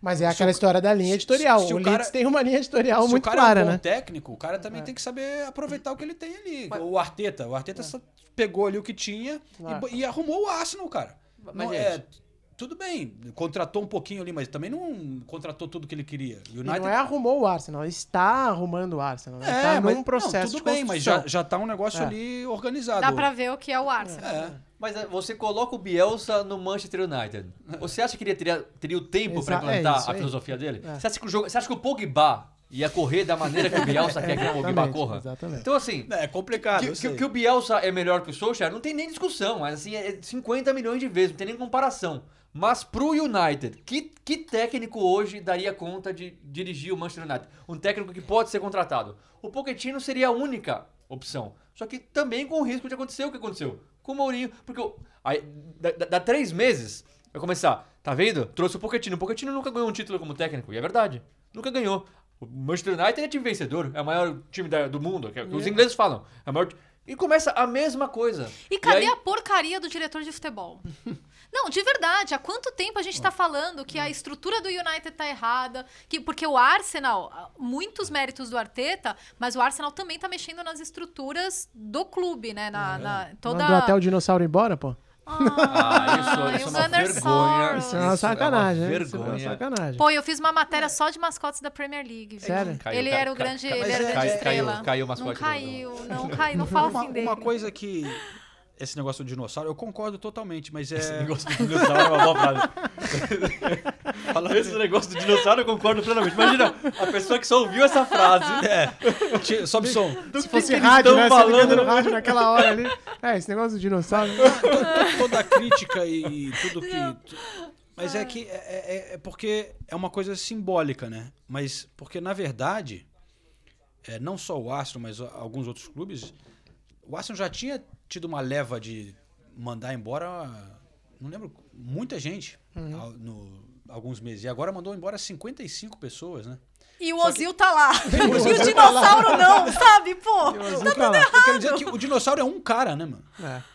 Mas é Se aquela o- história da linha se- editorial. se o o Leeds cara- tem uma linha editorial se muito o cara clara, é um bom né? técnico, o cara também tem que saber aproveitar o que ele tem ali. O Arteta, o Arteta só pegou ali o que tinha e e, arrumou o Arsenal, cara. Mas, Não, é, tudo bem, contratou um pouquinho ali, mas também não contratou tudo que ele queria. O United não é arrumou o Arsenal, está arrumando o Arsenal. Né? É, tá mas- num processo não, tudo bem, mas já, já tá um negócio É. ali organizado. Dá pra ver o que é o Arsenal. É. Mas é, você coloca o Bielsa no Manchester United. Você acha que ele teria, teria o tempo para é implantar isso a filosofia dele? É. Você, acha que o jogo, você acha que o Pogba ia correr da maneira que o Bielsa quer que o Pogba corra? exatamente. Então, assim, É complicado. Que, que- sei. que o Bielsa é melhor que o Solskjaer, não tem nem discussão, mas assim, é 50 milhões de vezes, não tem nem comparação. Mas pro United, que, que técnico hoje daria conta de dirigir o Manchester United? Um técnico que pode ser contratado. O Pochettino seria a única opção. Só que também com o risco de acontecer o que aconteceu com o Mourinho. Porque o- aí, dá três meses, vai começar, tá vendo? Trouxe o Pochettino. O Pochettino nunca ganhou um título como técnico, e é verdade. Nunca ganhou. O Manchester United é time vencedor, é o maior time da- do mundo, que, é os ingleses falam. É o maior e começa a mesma coisa. E cadê aí- a porcaria do diretor de futebol? Não, de verdade, há quanto tempo a gente tá falando que a estrutura do United tá errada? Que, porque o Arsenal, ah, muitos méritos do Arteta, mas o Arsenal também tá mexendo nas estruturas do clube, né? Na, na- toda. Mandou até o dinossauro embora, pô. Ah, isso, Ai, isso é o uma vergonha. Isso é uma sacanagem, É uma? Isso é uma vergonha. sacanagem. Pô, eu fiz uma matéria só de mascotes da Premier League. Sério? Caiu, ele era o grande, cai- ele era grande é- estrela. caiu- caiu o não mascote do- caiu, não caiu, não fala uma, assim dele. uma coisa que esse negócio do dinossauro, eu concordo totalmente, mas é. Esse negócio do dinossauro é uma boa frase. Esse negócio do dinossauro eu concordo plenamente. Imagina, a pessoa que só ouviu essa frase. Ti- Sobe som. Do Se que fosse que rádio, né? Falando. no rádio naquela hora ali. É, esse negócio do dinossauro. To- Toda a crítica e tudo que. Mas é que é, é- é porque é uma coisa simbólica, né? Mas porque, na verdade, é, não só o Arsenal, mas alguns outros clubes, o Arsenal já tinha tido uma leva de mandar embora, não lembro, muita gente ao- no alguns meses. E agora mandou embora 55 pessoas, né? E o Ozil tá lá. e o dinossauro não, sabe? Pô. Tá lá. Eu quero dizer que o dinossauro é um cara, né, mano?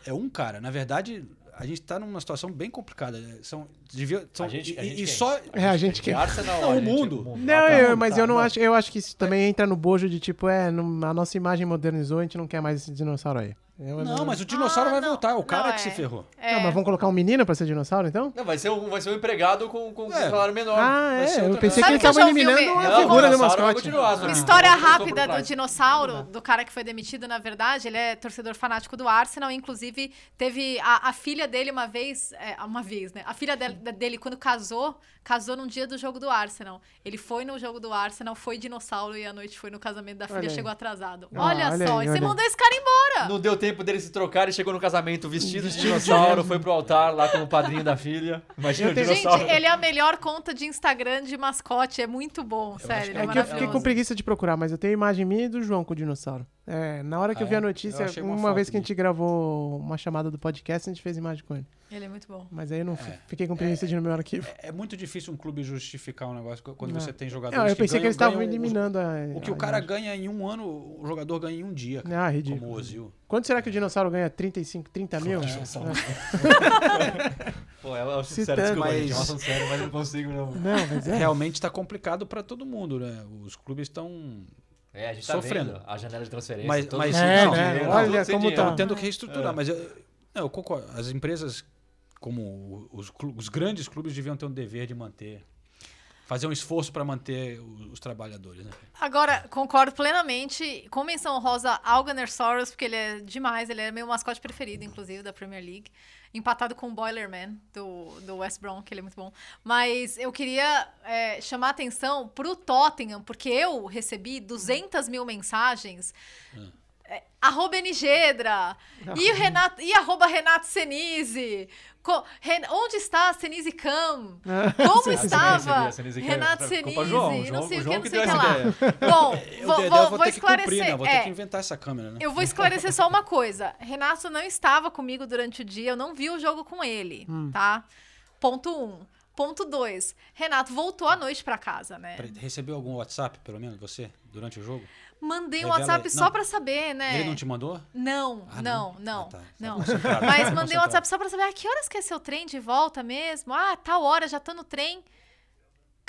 É. É um cara. Na verdade, a gente tá numa situação bem complicada. São, devia, são, A gente- a e, gente e quem? só. É, a gente que. Arsenal, Não, a o mundo. Não, tá. eu- mas Tá, eu não acho. Eu acho que isso também entra no bojo de tipo, é, não- a nossa imagem modernizou, a gente não quer mais esse dinossauro aí. Eu Não, mas o dinossauro Ah, vai não. voltar. O cara Não, é que se é. ferrou. É. Não, mas vamos colocar um menino pra ser dinossauro, então? Não, vai ser um, vai ser um empregado com, com, com É. salário menor. Ah, vai ser é. Eu pensei Sabe que que eu eles estavam eliminando a Não, figura do dinossauro vai mascote. continuar, Uma história por rápida do trás. dinossauro, do cara que foi demitido, na verdade, ele é torcedor fanático do Arsenal, inclusive teve a, a filha dele uma vez, é, uma vez, né? A filha dele, dele, quando casou, casou num dia do jogo do Arsenal. Ele foi no jogo do Arsenal, foi dinossauro e à noite foi no casamento da filha, Olha aí. chegou atrasado. Ah, olha, olha só, aí, e você olha aí. mandou esse cara embora. Não deu tempo dele se trocar e chegou no casamento vestido de dinossauro, foi pro altar lá como padrinho da filha. Imagina Eu o dinossauro. Gente, ele é a melhor conta de Instagram de mascote, é muito bom, sério, ele é, É que eu fiquei com preguiça de procurar, mas eu tenho a imagem minha e do João com o dinossauro. É, na hora que Ah, eu vi a é? notícia, uma uma, vez que a gente gravou uma chamada do podcast, a gente fez imagem com ele. Ele é muito bom. Mas aí eu não É. fiquei com preguiça de ir no meu arquivo. É, é muito difícil um clube justificar um negócio quando Não. você tem Não, jogadores eu pensei que ganham- eles estavam ganham os- eliminando a. O que o a cara imagem. ganha em um ano, o jogador ganha em um dia. cara, Ah, ridículo. Como o Ozil. Quanto será que o dinossauro ganha? 35, 30 mil? Pô, é, é, Se sério, tá- desculpa, mas- gente, é assunto sério, mas eu não consigo não. Não, mas é. Realmente está complicado para todo mundo, né? Os clubes estão É, a gente tá Sofrendo. vendo a janela de transferência. Mas- mas- É, não, né? Olha como tá. tendo que reestruturar. É. Mas eu, eu concordo. As empresas, como os, os grandes clubes, deviam ter um dever de manter. Fazer um esforço para manter os, os trabalhadores, né? Agora, concordo plenamente. Com menção rosa ao Gunnar Soros, porque ele é demais. Ele é meu mascote preferido, inclusive, da Premier League. Empatado com o Boilerman, do, do West Brom, que ele é muito bom. Mas eu queria é, chamar a atenção pro Tottenham, porque eu recebi 200 mil mensagens. É, arroba Nigedra, e, o Renato, e arroba Renato Senise. Co- Ren- onde está Senise Cam? Como estava. Renato Senise? João, não João- sei o que, não sei o que lá. Bom, vou, vou, vou que cumprir, esclarecer. né? Vou é, ter que inventar essa câmera, né? eu vou esclarecer só uma coisa. Renato não estava comigo durante o dia, eu não vi o jogo com ele, tá? Ponto um. Ponto dois. Renato voltou à noite pra casa, né? Recebeu algum WhatsApp, pelo menos, você, durante o jogo? Mandei um Revela WhatsApp aí. só Não. pra saber, né? Ele não te mandou? Não, Ah, não, não? não, Ah, tá. Concentrado. Mas mandei um Concentrado. WhatsApp só pra saber, ah, que horas que é seu trem de volta mesmo? Ah, tal hora, já tô no trem.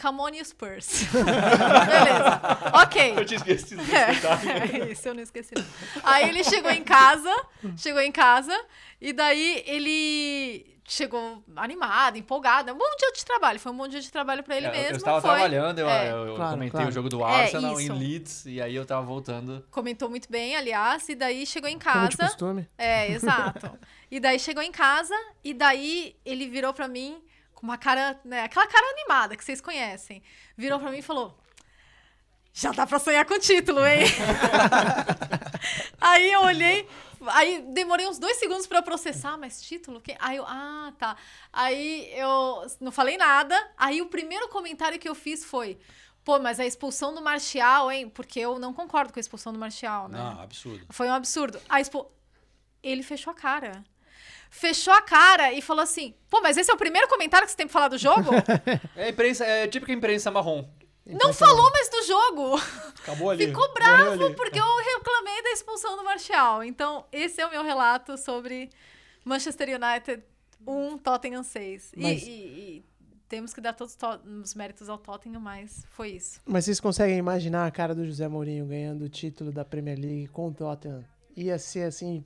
Come on, you Spurs. Beleza. Ok. Eu tinha esquecido desse detalhe. É, isso eu não esqueci. não. Aí ele chegou em casa, chegou em casa, e daí ele chegou animado, empolgado. Um bom dia de trabalho, foi um bom dia de trabalho pra ele É, mesmo. eu estava foi. trabalhando, eu, É. eu- eu Claro, comentei claro. o jogo do É, Arsenal isso. em Leeds, e aí eu tava voltando. Comentou muito bem, aliás, e daí chegou em Como de casa. costume. É, exato. E daí chegou em casa, e daí ele virou pra mim com uma cara, né, aquela cara animada que vocês conhecem. Virou pra mim e falou: Já dá pra sonhar com o título, hein? aí eu olhei, aí demorei uns dois segundos pra processar, mas título? Que? Aí eu, ah, tá. Aí eu não falei nada. Aí o primeiro comentário que eu fiz foi. Pô, mas a expulsão do Martial, hein? Porque eu não concordo com a expulsão do Martial, né? Não, absurdo. Foi um absurdo. A expo... Ele fechou a cara. Fechou a cara e falou assim: pô, mas esse é o primeiro comentário que você tem pra falar do jogo? É, imprensa, é típica imprensa marrom. Não falou mais do jogo. Acabou ali. Ficou bravo ali. porque eu reclamei da expulsão do Martial. Então, esse é o meu relato sobre Manchester United 1, Tottenham 6. E- Mas- E, e temos que dar todos to- os méritos ao Tottenham, mas foi isso. Mas vocês conseguem imaginar a cara do José Mourinho ganhando o título da Premier League com o Tottenham? Ia ser assim.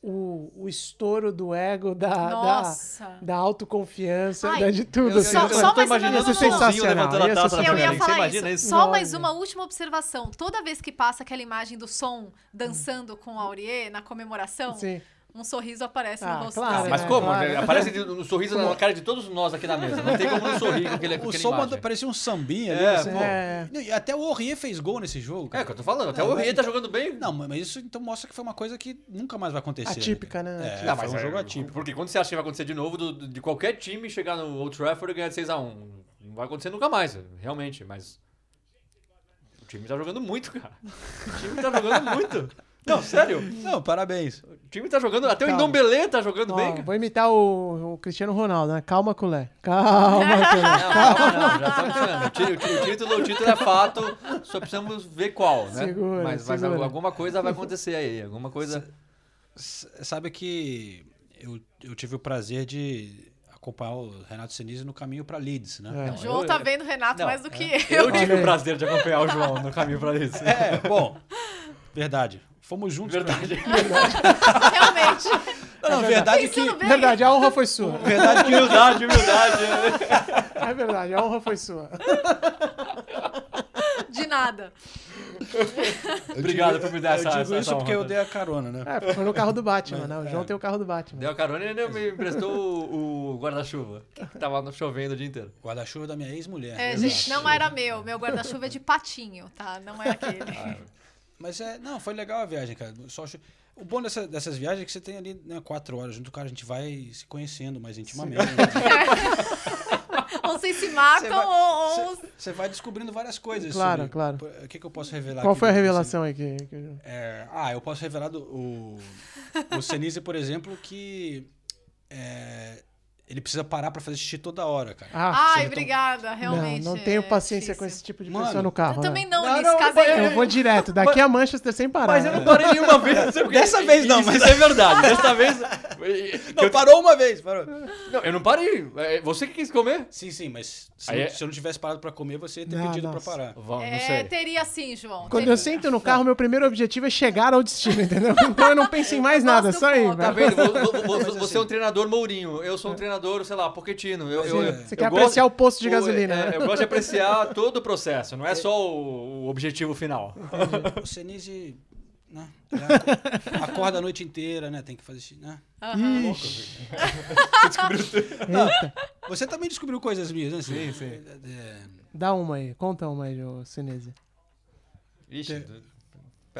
O, o estouro do ego, da, da, da autoconfiança, Ai, da de tudo. Eu, assim. Só- eu, só eu mais imaginando a taça da Eu ia falar imagina isso. isso? Só mais uma última observação. Toda vez que passa aquela imagem do som dançando com o Aurier na comemoração, Sim. Um sorriso aparece Ah, no rosto claro, dele. Mas É, como? claro. Aparece no sorriso na cara de todos nós aqui na mesa. Não tem como não sorrir com aquele, O som imagem. parecia um sambinha ali. É, assim. É. Não, e Até o Aurier fez gol nesse jogo. É, cara. que eu tô falando. Até Não, o Rie mas tá então- jogando bem. Não, mas isso então mostra que foi uma coisa que nunca mais vai acontecer. Atípica, né? É, Não, foi mas um é, jogo atípico. Porque quando você acha que vai acontecer de novo, do- de qualquer time chegar no Old Trafford e ganhar de 6x1, não vai acontecer nunca mais, realmente, mas o time tá jogando muito, cara. O time tá jogando muito. Não, sério. Não, parabéns. O time tá jogando, até o Calma. Indombele tá jogando Ó, bem, cara. vou imitar o, o Cristiano Ronaldo, né? Calma, culé. Calma, culé. Não, calma, não, já estamos chegando. O ti- o ti- o título, o título é fato, só precisamos ver qual, né? Segura, mas, mas segura. alguma coisa vai acontecer aí, alguma coisa... S- Sabe que eu, eu tive o prazer de acompanhar o Renato Senise no caminho para Leeds, né? É. O João Eu- tá vendo o Renato Não, mais do que eu. Eu tive o prazer de acompanhar o João no caminho pra isso. É, bom, verdade. Fomos juntos. Verdade. Realmente. Não, não, verdade que... Pensando bem. Verdade, a honra foi sua. Verdade que Humildade, humildade. É verdade, a honra foi sua. De nada. Obrigado por me dar essa eu digo essa isso porque honra. eu dei a carona, né? É, foi no carro do Batman, né? O É. João tem o carro do Batman. Deu a carona e ainda me emprestou o, o guarda-chuva. Que tava chovendo o dia inteiro. Guarda-chuva da minha ex-mulher. É, gente, não era meu. Meu guarda-chuva é de patinho, tá? Não é aquele. Mas é, não, foi legal a viagem, cara. Só acho- O bom dessa- dessas viagens é que você tem ali né, quatro horas junto, cara, a gente vai se conhecendo mais intimamente. ou vocês se matam ou, Você- vai descobrindo várias coisas. Claro, sobre- claro. O que, que eu posso revelar? Qual aqui foi a revelação aí que... que- É, ah, eu posso revelar do, o, o Senise, por exemplo, que é, ele precisa parar pra fazer xixi toda hora, cara. Ah, Ai, não- obrigada, não, realmente. não tenho é paciência com esse tipo de Mano, pessoa no carro. Eu também né? não, Não, Liz, não, casei. Eu vou direto, daqui a Manchester sem parar. Mas eu né? não parei nenhuma vez. não Dessa vez não, mas- Isso é verdade. Dessa vez. Não, eu, parou uma vez, parou. não, eu não parei. É Você que quis comer? Sim, sim, mas se, Aí eu, é- se eu não tivesse parado pra comer, você ia ter Não, pedido pra parar. Vamos, não É, teria sim, João. Quando teria. eu sento no carro, meu primeiro objetivo é chegar ao destino, entendeu? Então eu não penso em mais Eu nada, só aí. Tá vendo? Você é um assim- treinador Mourinho, eu sou um treinador, sei lá, Pochettino. Eu, eu, Você eu quer gosto- apreciar o posto de o- gasolina, é, né? Eu gosto de apreciar todo o processo, não é só o, o objetivo final. O Senise, né? Acorda a noite inteira, né? Tem que fazer xixi, né? Aham. Eita, Você também descobriu coisas minhas, né? Sim, sim. dá uma aí, conta uma aí, ô Senese. Ixi,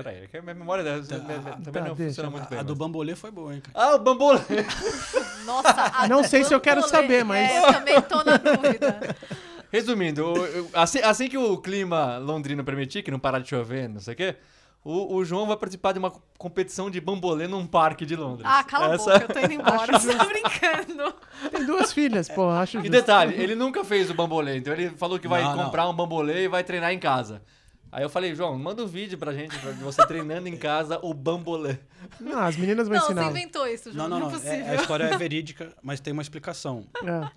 pera aí, é que a minha memória dela também tá, não deixa. funciona muito bem. A do mas- Bambolê foi boa, hein, cara? Ah, o bambolê! Nossa, a Não sei se eu quero saber, mas- É, eu também tô na dúvida. Resumindo, assim, assim que o clima londrino permitir, que não parar de chover, não sei o quê, o, o João vai participar de uma competição de bambolê num parque de Londres. Ah, cala Essa- a boca, eu tô indo embora. Você tá brincando. Tem duas filhas, pô, acho E justo. detalhe, ele nunca fez o bambolê, então ele falou que vai Não, não. comprar um bambolê e vai treinar em casa. Aí eu falei, João, manda um vídeo pra gente de você treinando em casa o bambolê. Não, as meninas vão Não, você ensinar. inventou isso, Não, João. não, Não, não. é É- possível. a história é verídica, mas tem uma explicação. É.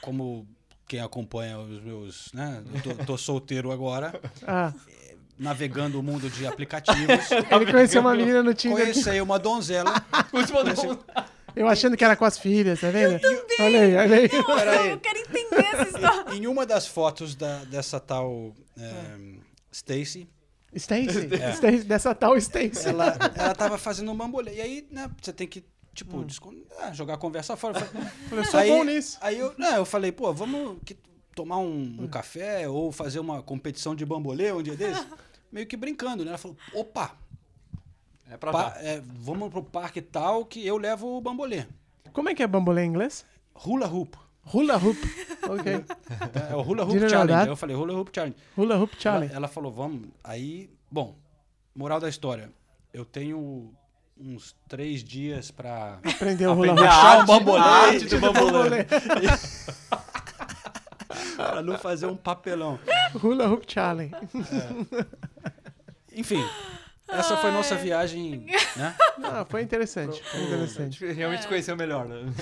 Como quem acompanha os meus. Né? Eu tô, tô solteiro agora, Ah, navegando o mundo de aplicativos. ele conheceu uma menina no Tinder. Conheci uma donzela. Último Eu achando que era com as filhas, tá vendo? Olha aí, olha aí. Eu não quero entender essa história. Em uma das fotos da- dessa tal é, Stacy, Stacy, Stacy, dessa tal Stacy. ela, ela tava fazendo um bambolê. E aí, né, você tem que, tipo, descon- ah, jogar a conversa fora. Eu falei, Eu sou aí, bom nisso. Aí eu, não, eu falei, pô, vamos que- tomar um, um café ou fazer uma competição de bambolê um dia desse? Meio que brincando, né? Ela falou, opa, É pra pa- cá. é, vamos pro parque tal que eu levo o bambolê. Como é que é bambolê em inglês? Hula hoop. Hula hoop. Ok. É o Hula Hoop Challenge. Aí eu falei, Hula Hoop Challenge. Hula hoop Ela, Charlie. ela falou, vamos. Aí, bom, moral da história. Eu tenho uns três dias pra Aprendeu o hula Aprender hoop. a puxar arte, bambolê. a arte do bambolê. pra não fazer um papelão. Hula hoop Charlie. Enfim, essa foi nossa viagem, né? Ah, foi interessante. Foi A interessante. gente realmente se conheceu melhor, né?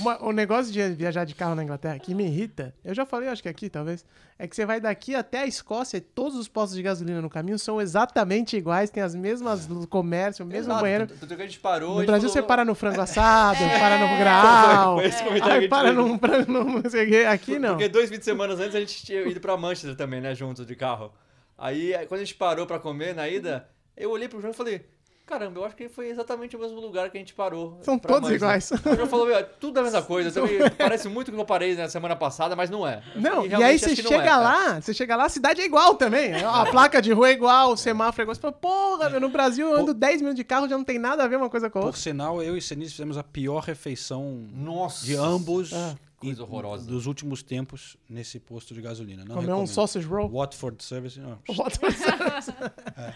Uma- o negócio de viajar de carro na Inglaterra que me irrita, eu já falei, acho que aqui talvez, é que você vai daqui até a Escócia e todos os postos de gasolina no caminho são exatamente iguais, tem as mesmas do comércio, o mesmo Exato, banheiro. Tanto que a gente parou. No gente Brasil falou- você para no frango assado, É. para no grau, a aí para num, num não sei o quê. Aqui não. Porque dois fins de semana antes a gente tinha ido pra Manchester também, né? Juntos de carro. Aí, aí, quando a gente parou pra comer na ida, eu olhei pro João e falei: Caramba, eu acho que foi exatamente o mesmo lugar que a gente parou. São todos mais, iguais. Né? O João falou, "Meu, é tudo a mesma coisa. Parece muito com o que eu parei na semana passada, mas não é. Não, E e, aí você chega é, cara. lá, você chega lá, a cidade é igual também. A placa de rua é igual, o semáforo é igual. Você fala, porra, meu, no Brasil eu ando 10 minutos de carro, já não tem nada a ver uma coisa com a Por outra. sinal, eu e Senis fizemos a pior refeição Nossa. de ambos Ah. Coisa horrorosa. dos últimos tempos nesse posto de gasolina. Não Comer um recomendo. sausage roll. Watford Service. Não. Bota-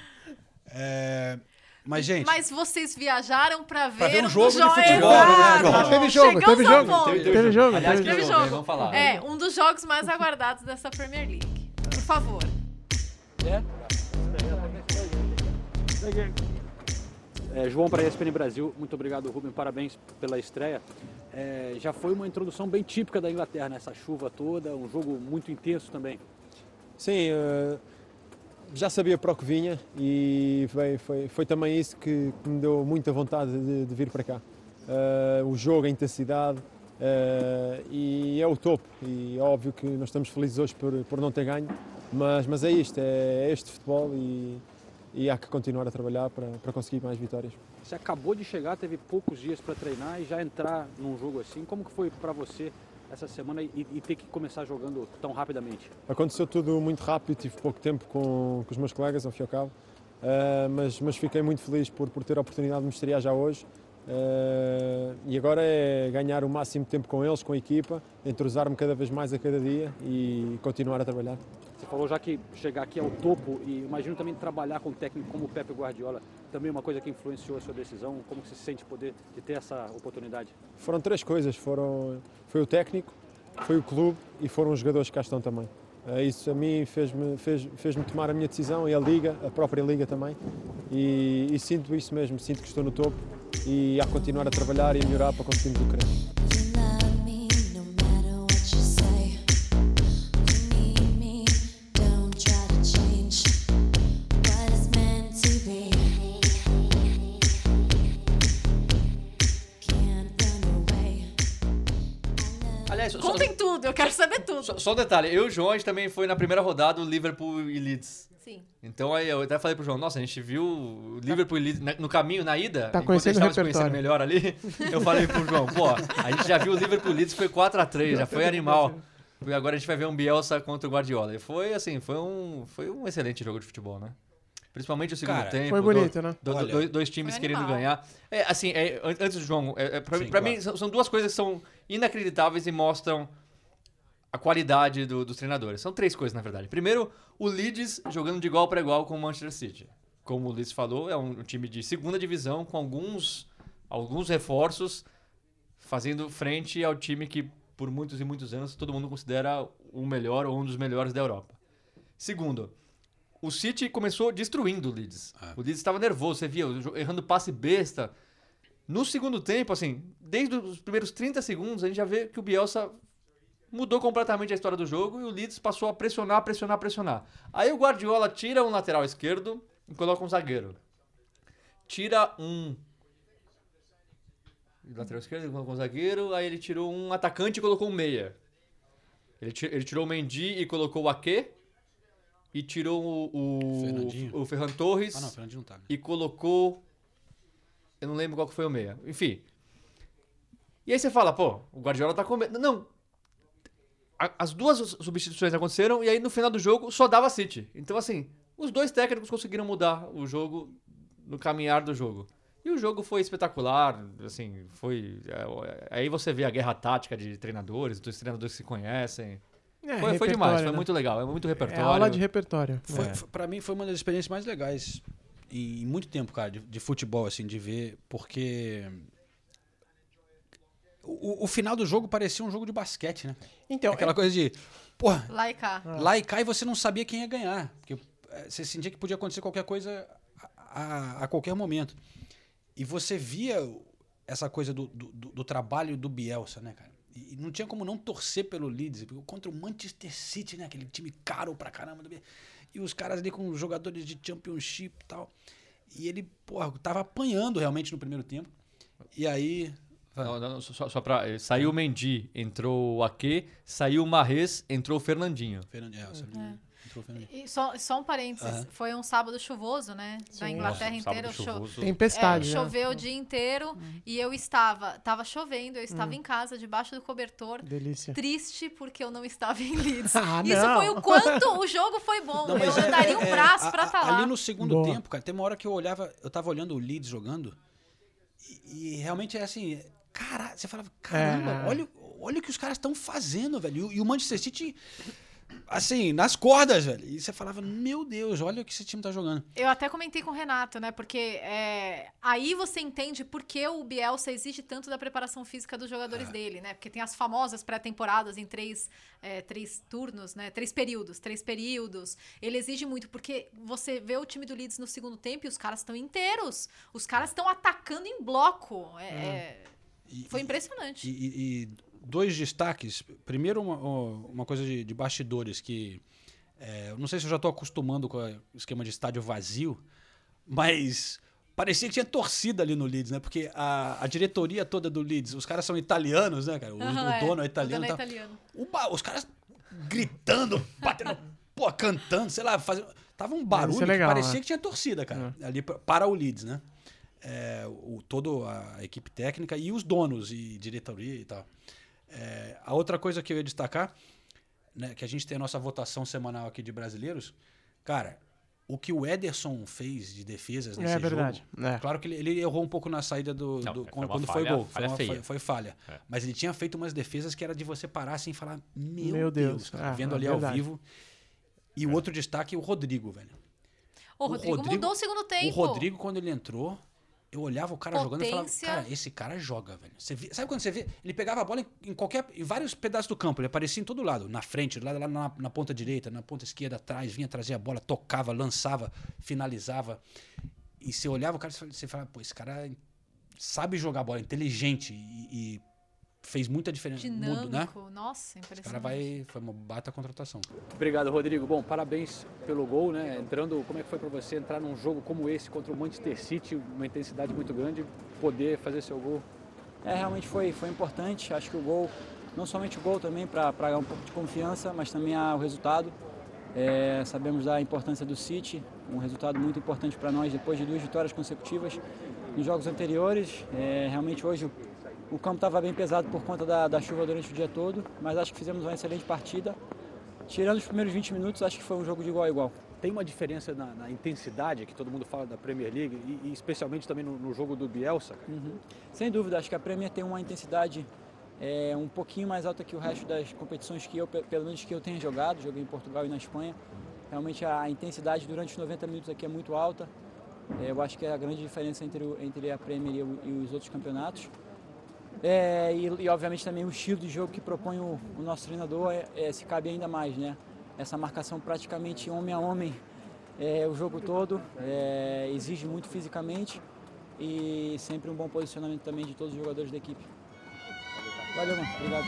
É, mas, gente, Mas vocês viajaram pra ver, ver um jogo de futebol, né? Teve jogo, teve jogo, ponto. teve, teve jogo. Aliás, teve Teve jogo, jogo. Vamos falar. É, um dos jogos mais aguardados dessa Premier League. Por favor. É, João para a ESPN Brasil, muito obrigado Rubem, parabéns pela estreia. É, já foi uma introdução bem típica da Inglaterra, nessa chuva toda, um jogo muito intenso também. Sim, eh, já sabia para o que vinha e foi, foi, foi também isso que, que me deu muita vontade de, de vir para cá. Eh, o jogo, a intensidade eh, e é o topo. E é óbvio que nós estamos felizes hoje por, por não ter ganho, mas, mas é isto, é, é este futebol e, e há que continuar a trabalhar para, para conseguir mais vitórias. Você acabou de chegar, teve poucos dias para treinar e já entrar num jogo assim. Como que foi para você essa semana e, e ter que começar jogando tão rapidamente? Aconteceu tudo muito rápido, tive pouco tempo com, com os meus colegas, ao fim e ao cabo, Eh, mas, mas fiquei muito feliz por, por ter a oportunidade de me estrear já hoje. Eh, e agora é ganhar o máximo tempo com eles, com a equipa, entrosar-me cada vez mais a cada dia e continuar a trabalhar. Você falou já que chegar aqui ao topo e imagino também trabalhar com um técnico como o Pepe Guardiola, também uma coisa que influenciou a sua decisão. Como que você se sente poder de ter essa oportunidade? Foram três coisas, foram, foi o técnico, foi o clube e foram os jogadores que cá estão também. Eh, Isso a mim fez-me fez, fez tomar a minha decisão e a Liga, a própria Liga também. E, e sinto isso mesmo, sinto que estou no topo e que continuar a trabalhar e a melhorar para conseguirmos o que só- só um detalhe. Eu e o João, a gente também foi na primeira rodada do Liverpool e Leeds. Sim. Então aí eu até falei pro João, nossa, a gente viu o Liverpool e Leeds na- no caminho, na ida, Tá enquanto conhecendo a o gente tava se conhecendo repertório. melhor ali, eu falei pro João, pô, a gente já viu o Liverpool e Leeds, foi 4x3, já foi animal. E agora a gente vai ver um Bielsa contra o Guardiola. E foi assim, foi um, foi um excelente jogo de futebol, né? Principalmente o segundo Cara, tempo. Foi bonito, né? do- do- Olha, dois, dois times foi querendo animal. ganhar. É, assim, é, an- antes do João, é, é, pra, Sim, pra claro. mim são, são duas coisas que são inacreditáveis e mostram a qualidade do- dos treinadores. São três coisas, na verdade. Primeiro, o Leeds jogando de igual para igual com o Manchester City. Como o Leeds falou, é um, um time de segunda divisão com alguns, alguns reforços fazendo frente ao time que por muitos e muitos anos todo mundo considera o melhor ou um dos melhores da Europa. Segundo, o City começou destruindo o Leeds. O Leeds estava nervoso, você via, errando passe besta. No segundo tempo, assim, desde os primeiros 30 segundos, a gente já vê que o Bielsa mudou completamente a história do jogo e o Leeds passou a pressionar, pressionar, pressionar. Aí o Guardiola tira um lateral esquerdo e coloca um zagueiro. Tira um lateral esquerdo e colocou um zagueiro, aí ele tirou um atacante e colocou um meia. Ele, ele tirou o Mendy e colocou o Ake e tirou o, o, o Ferran Torres Ah, não, o Fernandinho não tá. né? e colocou. Eu não lembro qual que foi o meia. Enfim. E aí você fala, pô, o Guardiola tá com medo. Não. A- As duas substituições aconteceram e aí no final do jogo só dava City. Então, assim, os dois técnicos conseguiram mudar o jogo no caminhar do jogo. E o jogo foi espetacular, assim, foi... é, Aí você vê a guerra tática de treinadores, dos treinadores que se conhecem. É, foi, foi demais, repertório, foi né? muito legal, é muito É repertório. aula de repertório. Foi, É. foi- Pra mim foi uma das experiências mais legais em, em muito tempo, cara, de, de futebol, assim, de ver, porque o, o final do jogo parecia um jogo de basquete, né? Então, Aquela coisa de, porra, Lá e cá. lá e cá e você não sabia quem ia ganhar, porque eh, você sentia que podia acontecer qualquer coisa a, a- a qualquer momento. E você via essa coisa do, do, do- do trabalho do Bielsa, né, cara? E, e não tinha como não torcer pelo Leeds, porque contra o Manchester City, né? Aquele time caro pra caramba. do Bi- E os caras ali com jogadores de Championship e tal. E ele, porra, tava apanhando realmente no primeiro tempo. E aí. Não, não, só, só pra. eh, Saiu o Mendy, entrou o Ake, saiu o Marres, entrou o Fernandinho. Fernando, é, o Fernandinho. Entrou feminino. E só, só um parênteses, Aham. foi um sábado chuvoso, né? Da Sim. Inglaterra Nossa, inteira. cho-. Tempestade, É, né? choveu o dia inteiro e eu estava, tava chovendo, eu estava em casa, debaixo do cobertor, Delícia. triste porque eu não estava em Leeds. Ah, Isso não. foi o quanto o jogo foi bom. Não, eu é- daria um é- braço a- pra estar lá. Ali no segundo Boa. tempo, cara, tem uma hora que eu olhava, eu tava olhando o Leeds jogando e, e realmente é assim, cara, você falava, caramba, É. olha, olha o que os caras estão fazendo, velho. E, o- e o Manchester City, assim, nas cordas, velho. E você falava, meu Deus, olha o que esse time tá jogando. Eu até comentei com o Renato, né? Porque é, aí você entende por que o Bielsa exige tanto da preparação física dos É. jogadores dele, né? Porque tem as famosas pré-temporadas em três, é, três turnos, né? Três períodos, três períodos. Ele exige muito, porque você vê o time do Leeds no segundo tempo e os caras estão inteiros. Os caras estão atacando em bloco. É, é, E- foi impressionante. E, e- e dois destaques. Primeiro, uma, uma coisa de, de bastidores que. é, eu não sei se eu já estou acostumando com o esquema de estádio vazio, mas parecia que tinha torcida ali no Leeds, né? Porque a, a diretoria toda do Leeds, os caras são italianos, né, cara? O, Aham, o dono é O italiano. dono é tá- italiano. o ba- os caras gritando, batendo, pô, cantando, sei lá, fazendo. Tava um barulho é legal, que parecia né? que tinha torcida, cara, ali pra- para o Leeds, né? É, o, toda a equipe técnica e os donos e diretoria e tal. É, a outra coisa que eu ia destacar, né, que a gente tem a nossa votação semanal aqui de brasileiros, cara, o que o Ederson fez de defesas nesse É verdade. jogo, É. claro que ele, ele errou um pouco na saída do, Não, do- foi quando, quando foi falha- gol, foi, falha uma- feia. foi- foi falha. É. Mas ele tinha feito umas defesas que era de você parar assim e falar, meu, Meu Deus, Deus. cara, Ah, vendo é ali ao vivo. E o outro destaque é o Rodrigo, velho. O Rodrigo, mudou o segundo tempo. O Rodrigo, quando ele entrou, eu olhava o cara jogando e falava, Potência. cara, esse cara joga, velho. Você vê- sabe quando você vê? Ele pegava a bola em, em qualquer. em vários pedaços do campo. Ele aparecia em todo lado. Na frente, lá, lá na, na ponta direita, na ponta esquerda, atrás, vinha trazer a bola, tocava, lançava, finalizava. E você olhava o cara e você falava, pô, esse cara sabe jogar bola, inteligente e, e fez muita diferença. Né? Dinâmico. Nossa, O cara impressionante. vai. Foi uma bata contratação. Obrigado, Rodrigo. Bom, parabéns pelo gol, né? Entrando, como é que foi para você entrar num jogo como esse contra o Manchester City, uma intensidade muito grande, poder fazer seu gol? É, realmente foi, foi importante. Acho que o gol, não somente o gol também para ganhar um pouco de confiança, mas também a- o resultado. É, sabemos da importância do City, um resultado muito importante para nós depois de duas vitórias consecutivas nos jogos anteriores. É, realmente hoje o, campo estava bem pesado por conta da, da chuva durante o dia todo, mas acho que fizemos uma excelente partida. Tirando os primeiros 20 minutos, acho que foi um jogo de igual a igual. Tem uma diferença na, na intensidade que todo mundo fala da Premier League e, e especialmente também no, no jogo do Bielsa? Uhum. Sem dúvida, acho que a Premier tem uma intensidade é, um pouquinho mais alta que o resto das competições que eu, pe- pelo menos que eu tenho jogado, joguei em Portugal e na Espanha. Realmente a intensidade durante os 90 minutos aqui é muito alta. É, eu acho que é a grande diferença entre, o- entre a Premier e, o- e os outros campeonatos. É, e, e, obviamente também o estilo de jogo que propõe o, o nosso treinador é, é, se cabe ainda mais, né? Essa marcação praticamente homem a homem é, o jogo todo, é, exige muito fisicamente e sempre um bom posicionamento também de todos os jogadores da equipe. Valeu, mano. Obrigado.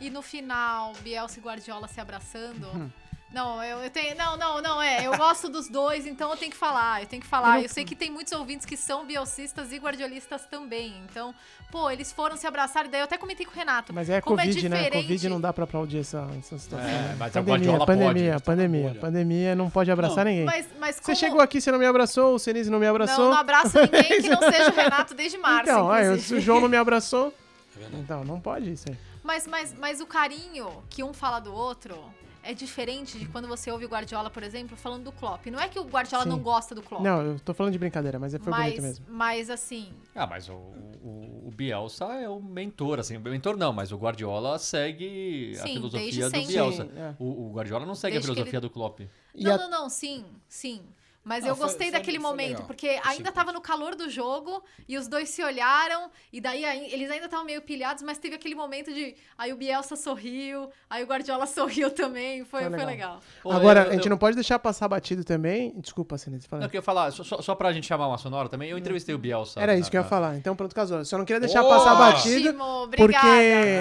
E no final, Bielsa e Guardiola se abraçando. Não, eu, eu tenho. Não, não, não, é. Eu gosto dos dois, então eu tenho que falar. Eu tenho que falar. Eu não- sei que tem muitos ouvintes que são bielcistas e guardiolistas também. Então, pô, eles foram se abraçar. E daí eu até comentei com o Renato. Mas é como Covid, é né? diferente. Covid não dá pra aplaudir essa, essa situação. É, mas a pandemia, pandemia, pode. pandemia, bolha. pandemia, não pode abraçar ninguém. Mas, mas Você como... chegou aqui, você não me abraçou, o Senise não me abraçou. Não, não abraço ninguém que não seja o Renato desde março. então, aí, se o João não me abraçou, É então não pode isso aí. Mas, mas, mas o carinho que um fala do outro é diferente de quando você ouve o Guardiola, por exemplo, falando do Klopp. Não é que o Guardiola Sim. não gosta do Klopp. Não, eu tô falando de brincadeira, mas foi mas, bonito mesmo. mas assim, Ah, mas o, o, o Bielsa é o mentor, assim. O mentor não, mas o Guardiola segue a Sim, filosofia desde do sempre. Bielsa. Sim, é. o, o Guardiola não segue Desde a filosofia ele- do Klopp. Não, a- não, não, sim, sim. Mas Não, eu gostei foi- daquele foi momento, legal. porque ainda tava no calor do jogo e os dois se olharam, e daí aí- eles ainda estavam meio pilhados, mas teve aquele momento de. Aí o Bielsa sorriu, aí o Guardiola sorriu também. Foi, Foi foi legal. legal. Pô, Agora, eu- a gente eu- não pode deixar passar batido também. Desculpa, Senise, fala. Não, eu queria falar, só, só, pra gente chamar uma sonora também, eu entrevistei o Bielsa. Era isso na- que eu ia falar. Então, pronto, casou. Só não queria deixar Oh! passar batido. Ótimo. Porque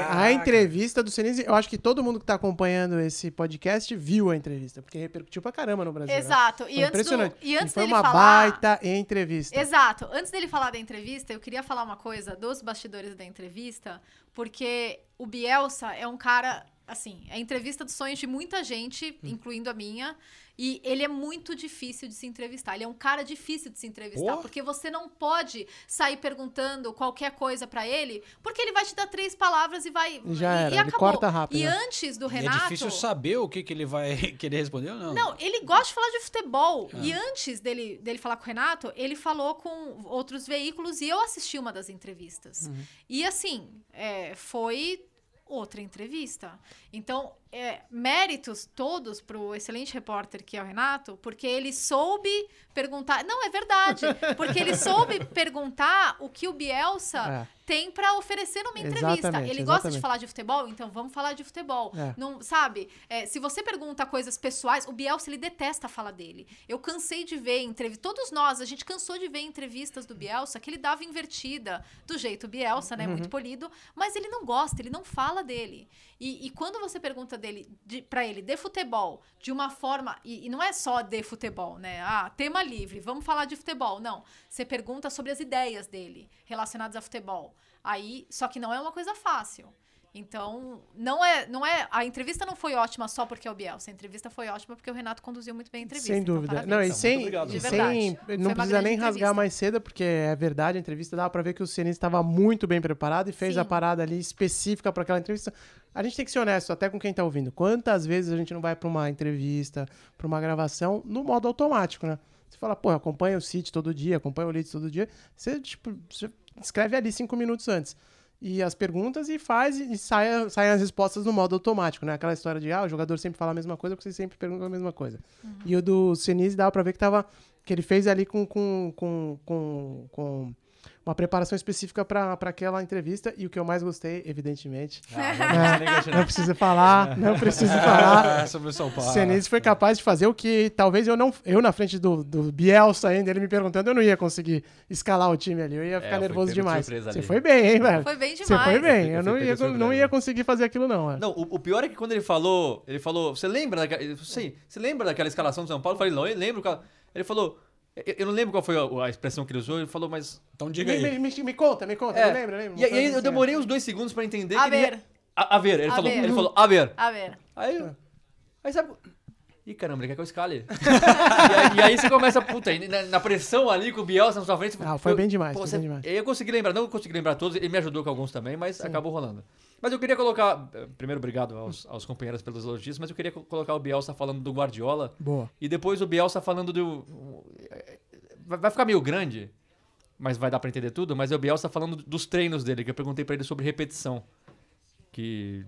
a entrevista do Senise, eu acho que todo mundo que tá acompanhando esse podcast viu a entrevista, porque repercutiu pra caramba no Brasil. né? Exato. Foi E antes, do, e antes foi dele uma falar. baita entrevista. Exato. Antes dele falar da entrevista, eu queria falar uma coisa dos bastidores da entrevista, Porque o Bielsa é um cara, assim, é a entrevista dos sonhos de muita gente, incluindo a minha. E ele é muito difícil de se entrevistar. Ele é um cara difícil de se entrevistar. Porque você não pode sair perguntando qualquer coisa pra ele, porque ele vai te dar três palavras e vai. E já era, e ele acabou. corta rápido, E né? antes do E Renato. é difícil saber o que, que ele vai querer responder ou não. Não, ele gosta de falar de futebol. Ah. E antes dele, dele falar com o Renato, ele falou com outros veículos e eu assisti uma das entrevistas. Uhum. E assim, é, foi outra entrevista. Então, é, méritos todos pro excelente repórter que é o Renato, porque ele soube perguntar. Não, é verdade. Porque ele soube perguntar o que o Bielsa É. tem pra oferecer numa entrevista. Exatamente, ele gosta de exatamente. falar de futebol, então vamos falar de futebol. É. Não, sabe? É, se você pergunta coisas pessoais, o Bielsa ele detesta a fala dele. Eu cansei de ver entrevistas, todos nós, a gente cansou de ver entrevistas do Bielsa que ele dava invertida, do jeito Bielsa, né, Uhum. muito polido, mas ele não gosta, ele não fala dele. E, e quando você pergunta dele de, para ele de futebol, de uma forma e, e não é só de futebol, né? Ah, tema livre, vamos falar de futebol. Não, você pergunta sobre as ideias dele relacionadas a futebol. Aí, só que não é uma coisa fácil. Então, não é, não é. A entrevista não foi ótima só porque é o Bielsa. A entrevista foi ótima porque o Renato conduziu muito bem a entrevista. Sem Então, dúvida. parabéns. não, e Então, sem, e sem não precisa nem rasgar entrevista. mais cedo, porque é verdade, a entrevista dava pra ver que o Senise estava muito bem preparado e fez Sim. a parada ali específica para aquela entrevista. A gente tem que ser honesto, até com quem tá ouvindo. Quantas vezes a gente não vai pra uma entrevista, pra uma gravação, no modo automático, né? Você fala, pô, acompanha o City todo dia, acompanha o Leeds todo dia. Você, tipo, você escreve ali cinco minutos antes. E as perguntas e faz e sai, saem as respostas no modo automático, né? Aquela história de, ah, o jogador sempre fala a mesma coisa porque você sempre pergunta a mesma coisa. E o do Senise dava pra ver que tava. Que ele fez ali com, com, com, com, com uma preparação específica pra pra aquela entrevista. E o que eu mais gostei, evidentemente. Ah, Não precisa falar, não precisa falar. Ah, sobre o São Paulo. Senise foi capaz de fazer o que talvez eu não. Eu, na frente do, do Bielsa ainda, ele me perguntando, eu não ia conseguir escalar o time ali. Eu ia ficar eu fui nervoso de demais. Você foi bem, hein, velho? Foi bem Você demais. foi bem. Eu Eu fui não ia, não ia conseguir fazer aquilo, não. é. Não, o, o pior é que quando ele falou, ele falou, você lembra daquela, sim, você lembra daquela escalação do São Paulo? Eu falei, não, eu lembro. cara." Ele falou, eu, eu não lembro qual foi a, a expressão que ele usou, ele falou, mas... Então diga Me, aí. me, me- me conta, me conta. É, Me lembra, lembra? E, e aí eu demorei uns dois segundos pra entender A que ele ver. A, a ver, ele A falou, ver. ele falou, a ver. A ver. Aí, eu- aí sabe... Ih, caramba, ele quer que eu escale. e, aí, e aí você começa, puta, aí na, na pressão ali com o Bielsa na sua frente... Ah, foi eu- bem demais, pô, foi você- bem demais. Eu consegui lembrar, não consegui lembrar todos, ele me ajudou com alguns também, mas acabou rolando. Mas eu queria colocar, primeiro obrigado aos, aos companheiros pelos elogios, mas eu queria co- colocar o Bielsa falando do Guardiola Boa. e depois o Bielsa falando do... Vai vai ficar meio grande, mas vai dar pra entender tudo, mas é o Bielsa falando dos treinos dele, que eu perguntei pra ele sobre repetição. Que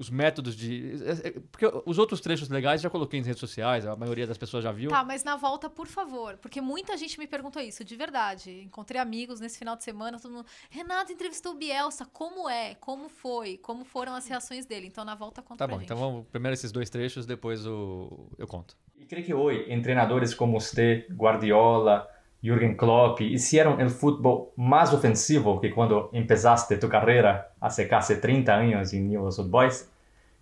os métodos de... é- é- Porque os outros trechos legais já coloquei nas redes sociais, a maioria das pessoas já viu. Tá, mas na volta, por favor, porque muita gente me perguntou isso, de verdade. Encontrei amigos nesse final de semana, todo mundo. Renato entrevistou o Bielsa, como é? Como foi? Como foram as reações dele? Então na volta conta Tá pra bom, gente. então vamos primeiro esses dois trechos, depois o... eu conto. ¿Y cree que hoy entrenadores como usted, Guardiola, Jürgen Klopp, hicieron el fútbol más ofensivo que cuando empezaste tu carrera hace casi 30 años en Newell's Old Boys?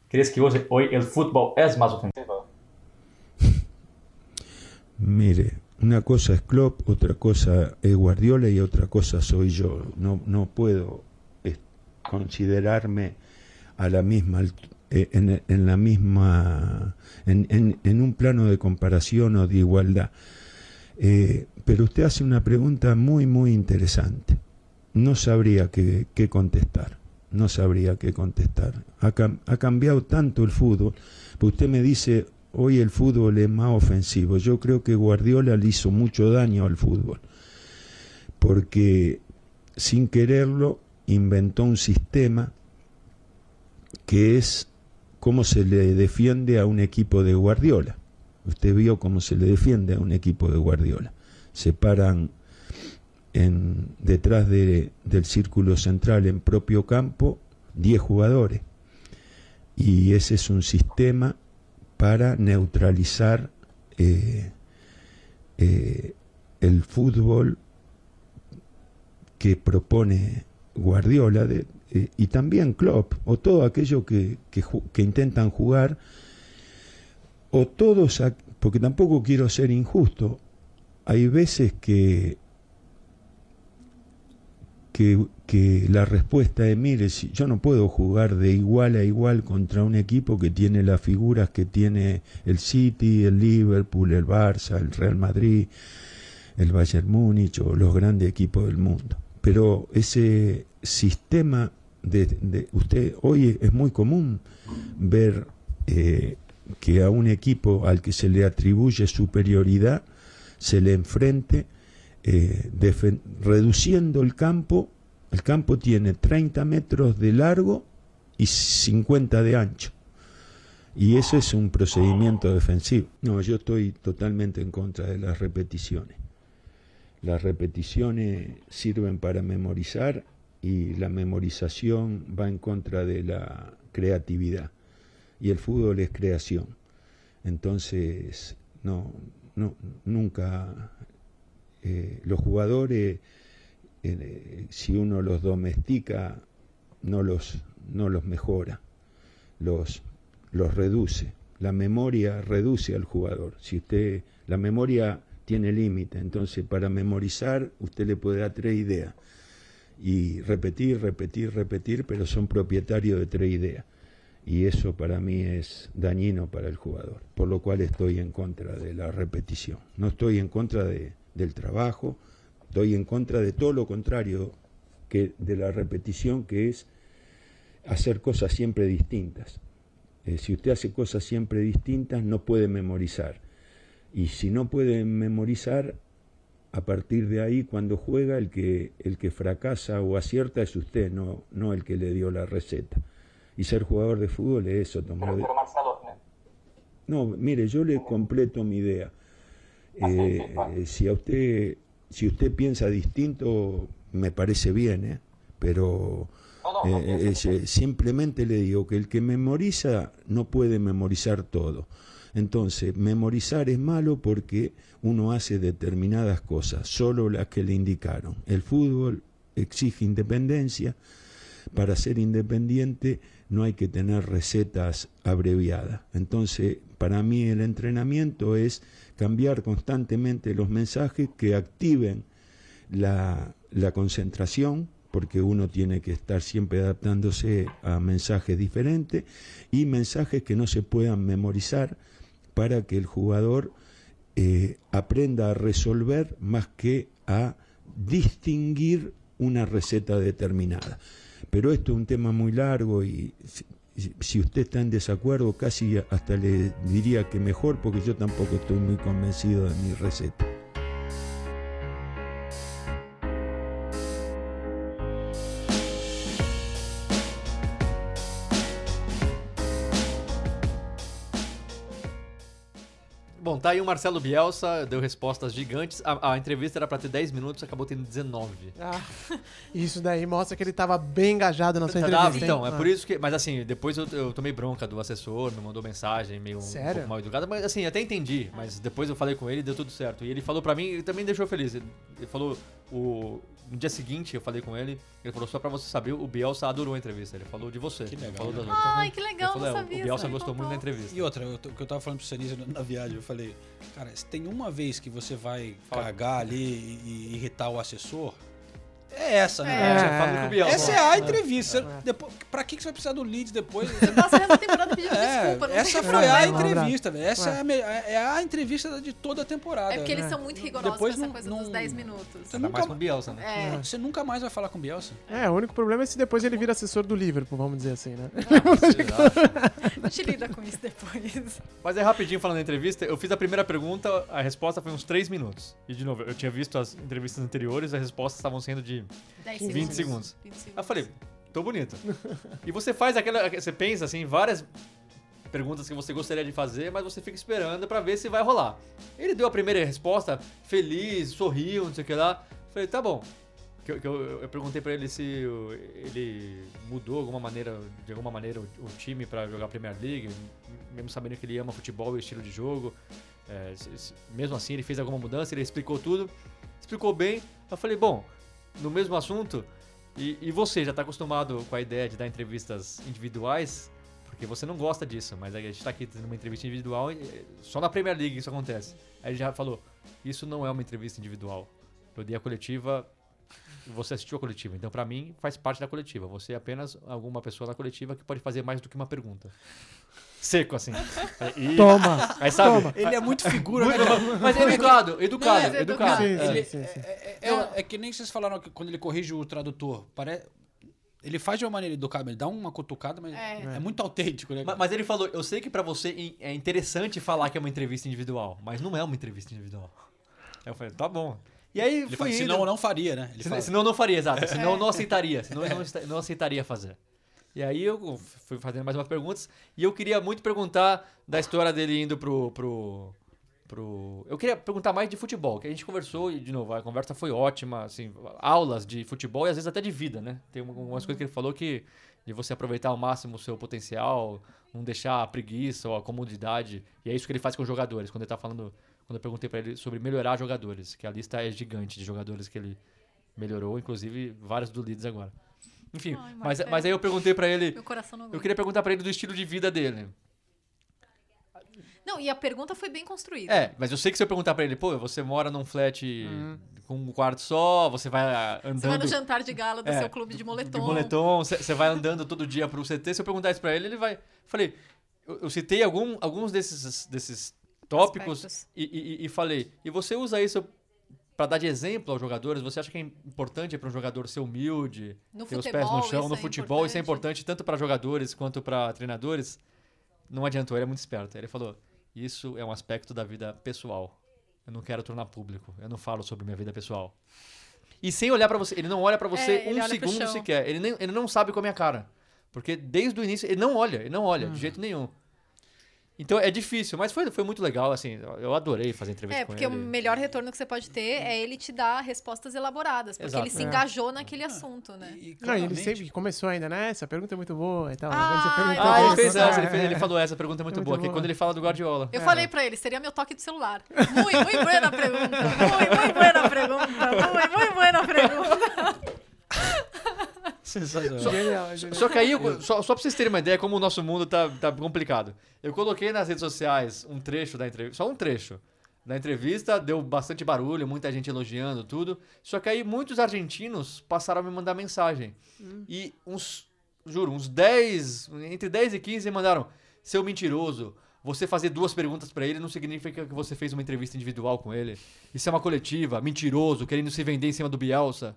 ¿Crees que hoy, el fútbol es más ofensivo? Mire, una cosa es Klopp, otra cosa es Guardiola y otra cosa soy yo. No, no puedo eh, considerarme a la misma eh, en, en la misma en, en- en un plano de comparación o de igualdad. Eh, pero usted hace una pregunta muy muy interesante. No sabría qué, qué contestar. No sabría qué contestar. Ha, cam- ha cambiado tanto el fútbol. Pues usted me dice, hoy el fútbol es más ofensivo. Yo creo que Guardiola le hizo mucho daño al fútbol. Porque sin quererlo inventó un sistema que es cómo se le defiende a un equipo de Guardiola. Usted vio cómo se le defiende a un equipo de Guardiola. Se paran en, detrás de- del círculo central en propio campo 10 jugadores. Y ese es un sistema para neutralizar eh, eh, el fútbol que propone Guardiola eh, y también Klopp, o todo aquello que, que intentan jugar, o todos, porque tampoco quiero ser injusto, hay veces que, que, la respuesta es, mire, si yo no puedo jugar de igual a igual contra un equipo que tiene las figuras que tiene el City, el Liverpool, el Barça, el Real Madrid, el Bayern Múnich o los grandes equipos del mundo. Pero ese sistema de, de- usted hoy es muy común ver eh, que a un equipo al que se le atribuye superioridad se le enfrente eh, reduciendo el campo. El campo tiene 30 metros de largo y 50 de ancho. Y eso es un procedimiento defensivo. No, yo estoy totalmente en contra de las repeticiones. Las repeticiones sirven para memorizar y la memorización va en contra de la creatividad. Y el fútbol es creación. Entonces, no, no nunca eh, los jugadores, eh, si uno los domestica, no los, no los mejora, los, los reduce. La memoria reduce al jugador. Si usted, la memoria tiene límite, entonces para memorizar usted le puede dar tres ideas y repetir, repetir, repetir, pero son propietarios de tres ideas. Y eso para mí es dañino para el jugador, por lo cual estoy en contra de la repetición. No estoy en contra de, del trabajo, estoy en contra de todo lo contrario que de la repetición, que es hacer cosas siempre distintas. Eh, si usted hace cosas siempre distintas, no puede memorizar. Y si no puede memorizar, a partir de ahí, cuando juega, el que, el que fracasa o acierta es usted, no, no el que le dio la receta. Y ser jugador de fútbol es eso, tomar de- No, mire, yo le completo mi idea. Eh, eh, si a usted, si usted piensa distinto, me parece bien, ¿eh? pero eh, es, eh, simplemente le digo que el que memoriza no puede memorizar todo. Entonces, memorizar es malo porque uno hace determinadas cosas, solo las que le indicaron. El fútbol exige independencia. Para ser independiente no hay que tener recetas abreviadas. Entonces, para mí el entrenamiento es cambiar constantemente los mensajes que activen la, concentración, porque uno tiene que estar siempre adaptándose a mensajes diferentes y mensajes que no se puedan memorizar para que el jugador eh, aprenda a resolver más que a distinguir una receta determinada. Pero esto es un tema muy largo y si, usted está en desacuerdo, casi hasta le diría que mejor, porque yo tampoco estoy muy convencido de mi receta. Bom, tá aí o Marcelo Bielsa, deu respostas gigantes. A, a entrevista era pra ter 10 minutos, acabou tendo 19. Ah, isso daí mostra que ele tava bem engajado na sua Tava, entrevista. hein? então, é Ah. por isso que. Mas assim, depois eu, eu tomei bronca do assessor, me mandou mensagem meio um Sério? pouco mal educada, mas assim, até entendi. Mas depois eu falei com ele e deu tudo certo. E ele falou pra mim, e também deixou feliz. Ele, ele falou, o, no dia seguinte eu falei com ele, ele falou só pra você saber, o Bielsa adorou a entrevista. Ele falou de você. Que legal, Falou né? das. Ai, que legal, falou, não é, sabia, O Bielsa sabe? gostou muito da entrevista. E outra, o que eu tava falando pro Senise na, na viagem, eu falei, cara, se tem uma vez que você vai cagar ali e, e irritar o assessor, é essa, né? É. Você É. fala com o Bielsa. Essa é a entrevista. Você- Depois, pra que que você vai precisar do Leeds depois? Nossa, essa temporada pedindo É, desculpa. Não essa foi problema. a entrevista, velho. Essa é a, me- é a entrevista de toda a temporada. É porque eles né? são muito rigorosos Depois com essa não- coisa não- dos 10 minutos. Você Ainda nunca, mais com o Bielsa, né? É. você nunca mais vai falar com o Bielsa. É, o único problema é se depois ele vira assessor do Liverpool, vamos dizer assim, né? A gente lida com isso depois. Mas é rapidinho falando da entrevista, eu fiz a primeira pergunta, a resposta foi uns 3 minutos. E de novo, eu tinha visto as entrevistas anteriores, as respostas estavam sendo de 10 20 segundos. 20 segundos. Aí eu falei, tô bonito. e você faz aquela. Você pensa assim, várias perguntas que você gostaria de fazer, mas você fica esperando pra ver se vai rolar. Ele deu a primeira resposta, feliz, sorriu, não sei o que lá. Falei, tá bom. Que eu, que eu- eu perguntei pra ele se ele mudou alguma maneira, de alguma maneira o, o time pra jogar a Premier League, mesmo sabendo que ele ama futebol e o estilo de jogo. É, mesmo assim, ele fez alguma mudança, ele explicou tudo, explicou bem. Eu falei, bom, no mesmo assunto, e, e você já tá acostumado com a ideia de dar entrevistas individuais, porque você não gosta disso, mas a gente tá aqui tendo uma entrevista individual, só na Premier League isso acontece. Aí ele já falou, isso não é uma entrevista individual. Eu dei a coletiva você assistiu a coletiva. Então, pra mim, faz parte da coletiva. Você é apenas alguma pessoa na coletiva que pode fazer mais do que uma pergunta. Seco, assim. E- Toma, Aí, sabe? toma. Ele é muito figura, Muito- né, mas é educado, educado, Não, é educado. Sim, Ele- sim, sim, sim. É, é- é que nem vocês falaram que quando ele corrige o tradutor. Pare... Ele faz de uma maneira educada, ele dá uma cutucada, mas É. é, muito autêntico, né? Ma- Mas ele falou, eu sei que pra você é interessante falar que é uma entrevista individual, mas não é uma entrevista individual. Aí eu falei, tá bom. E aí Ele fala, indo. senão eu não faria, né? Ele Senão, fala. senão eu não faria, exato. Senão eu não aceitaria. Senão eu não, não aceitaria fazer. E aí eu fui fazendo mais umas perguntas. E eu queria muito perguntar da história dele indo pro. pro, pro... Eu queria perguntar mais de futebol, que a gente conversou e, de novo, a conversa foi ótima, assim, aulas de futebol e às vezes até de vida, né? Tem um- umas coisas que ele falou que de você aproveitar ao máximo o seu potencial, não deixar a preguiça ou a comodidade. E é isso que ele faz com os jogadores. Quando ele tá falando, quando eu perguntei pra ele sobre melhorar jogadores, que a lista é gigante de jogadores que ele melhorou, inclusive vários do Leeds agora. Enfim, Ai, mas, mas aí eu perguntei pra ele, Meu coração não eu queria perguntar pra ele do estilo de vida dele. Não, e a pergunta foi bem construída. É, mas eu sei que se eu perguntar pra ele, pô, você mora num flat com um quarto só, você vai ah, andando... Você vai no jantar de gala do É, seu clube de moletom. de moletom, você vai andando todo dia pro CT. Se eu perguntar isso pra ele, ele vai. Falei, eu, eu citei algum, alguns desses, desses tópicos e, e- e falei, e você usa isso pra dar de exemplo aos jogadores? Você acha que é importante para um jogador ser humilde, No ter os pés futebol, no chão, no é futebol? Isso é importante. importante tanto pra jogadores quanto pra treinadores? Não adiantou, ele é muito esperto. Ele falou, isso é um aspecto da vida pessoal. Eu não quero tornar público. Eu não falo sobre minha vida pessoal. E sem olhar pra você. Ele não olha pra você É, um segundo sequer. Ele, nem, ele não sabe com a minha cara. Porque desde o início, ele não olha. Ele não olha, Uhum. de jeito nenhum. Então é difícil, mas foi, foi muito legal, assim. Eu adorei fazer entrevista É, com porque ele. o melhor retorno que você pode ter é ele te dar respostas elaboradas. Porque Exato. ele se É. engajou naquele assunto, né? Não, e ele claramente- sempre que começou ainda, né? Essa pergunta é muito boa e tal. Ah, perguntou Ah, ele fez essa, é, ele, fez- ele é. falou essa pergunta é muito, É muito boa, que boa. quando ele fala do Guardiola. Eu falei pra ele, seria meu toque de celular. Muito, muito buena pergunta. Muito, muito buena pergunta. Muito, muito buena pergunta. Sensacional. Só, Genial, genial. só que aí, eu- só, só pra vocês terem uma ideia como o nosso mundo tá, tá complicado. Eu coloquei nas redes sociais um trecho da entrevista, só um trecho da entrevista, deu bastante barulho, muita gente elogiando tudo. Só que aí muitos argentinos passaram a me mandar mensagem. E uns, juro, uns 10, entre 10 e 15 mandaram: seu mentiroso. Você fazer duas perguntas pra ele não significa que você fez uma entrevista individual com ele. Isso é uma coletiva, mentiroso, querendo se vender em cima do Bielsa.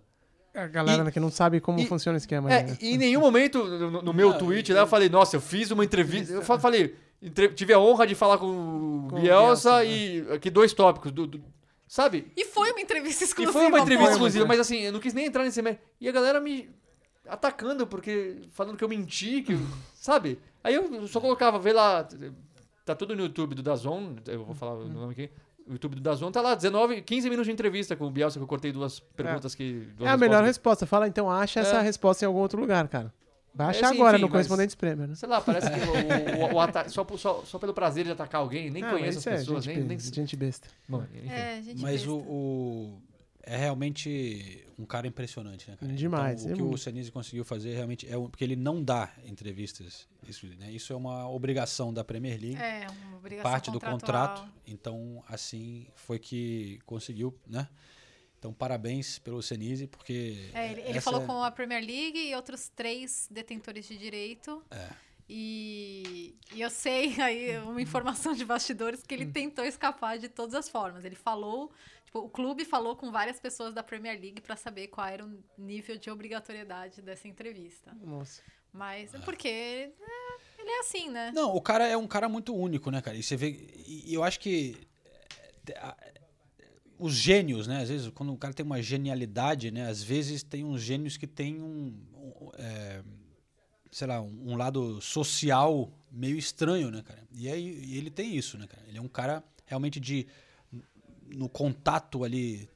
A galera que não sabe como e- funciona o esquema. É, né? e em nenhum momento no, no meu tweet lá eu falei, nossa, eu fiz uma entrevista. Eu fa- falei, entre- tive a honra de falar com o Com o Bielsa, Bielsa, e aqui dois tópicos. do- do- sabe? E foi uma entrevista E exclusiva. foi uma entrevista pô. exclusiva, mas assim, eu não quis nem entrar nesse. mérito. E a galera me atacando, porque falando que eu menti, que. eu- sabe? Aí eu só colocava, vê lá. Tá tudo no YouTube do Dazon, eu vou falar o nome aqui. O YouTube do Dazon tá lá, 19, 15 minutos de entrevista com o Bielsa, que eu cortei duas perguntas que. duas É a melhor resposta. Fala, então, acha essa É. resposta em algum outro lugar, cara. Vai É, achar sim, agora enfim, no Correspondentes Prêmio, né? Sei lá, parece que o, o, o ata- só, só, só pelo prazer de atacar alguém, nem Ah, conheço as é pessoas, gente nem, nem... gente besta. Bom, enfim. É, gente Mas besta. o, o- É realmente um cara impressionante, né, cara? Demais, Então, é o que o. Senise conseguiu fazer realmente é porque ele não dá entrevistas. Isso, né? Isso é uma obrigação da Premier League. É, uma obrigação parte do contrato. Então, assim foi que conseguiu, né? Então, parabéns pelo Senise, porque. É, ele, ele falou é- com a Premier League e outros três detentores de direito. É. E, e eu sei aí uma informação de bastidores que ele Hum. tentou escapar de todas as formas. Ele falou, tipo, o clube falou com várias pessoas da Premier League para saber qual era o nível de obrigatoriedade dessa entrevista. Nossa. Mas é porque é, ele é assim, né? Não, o cara é um cara muito único, né, cara? E você vê. E eu acho que. é, a- Os gênios, né? Às vezes, quando o cara tem uma genialidade, né? Às vezes tem uns gênios que tem um. um, é, sei lá, um, um lado social meio estranho, né, cara? E aí e ele tem isso, né, cara? Ele é um cara realmente de. No contato ali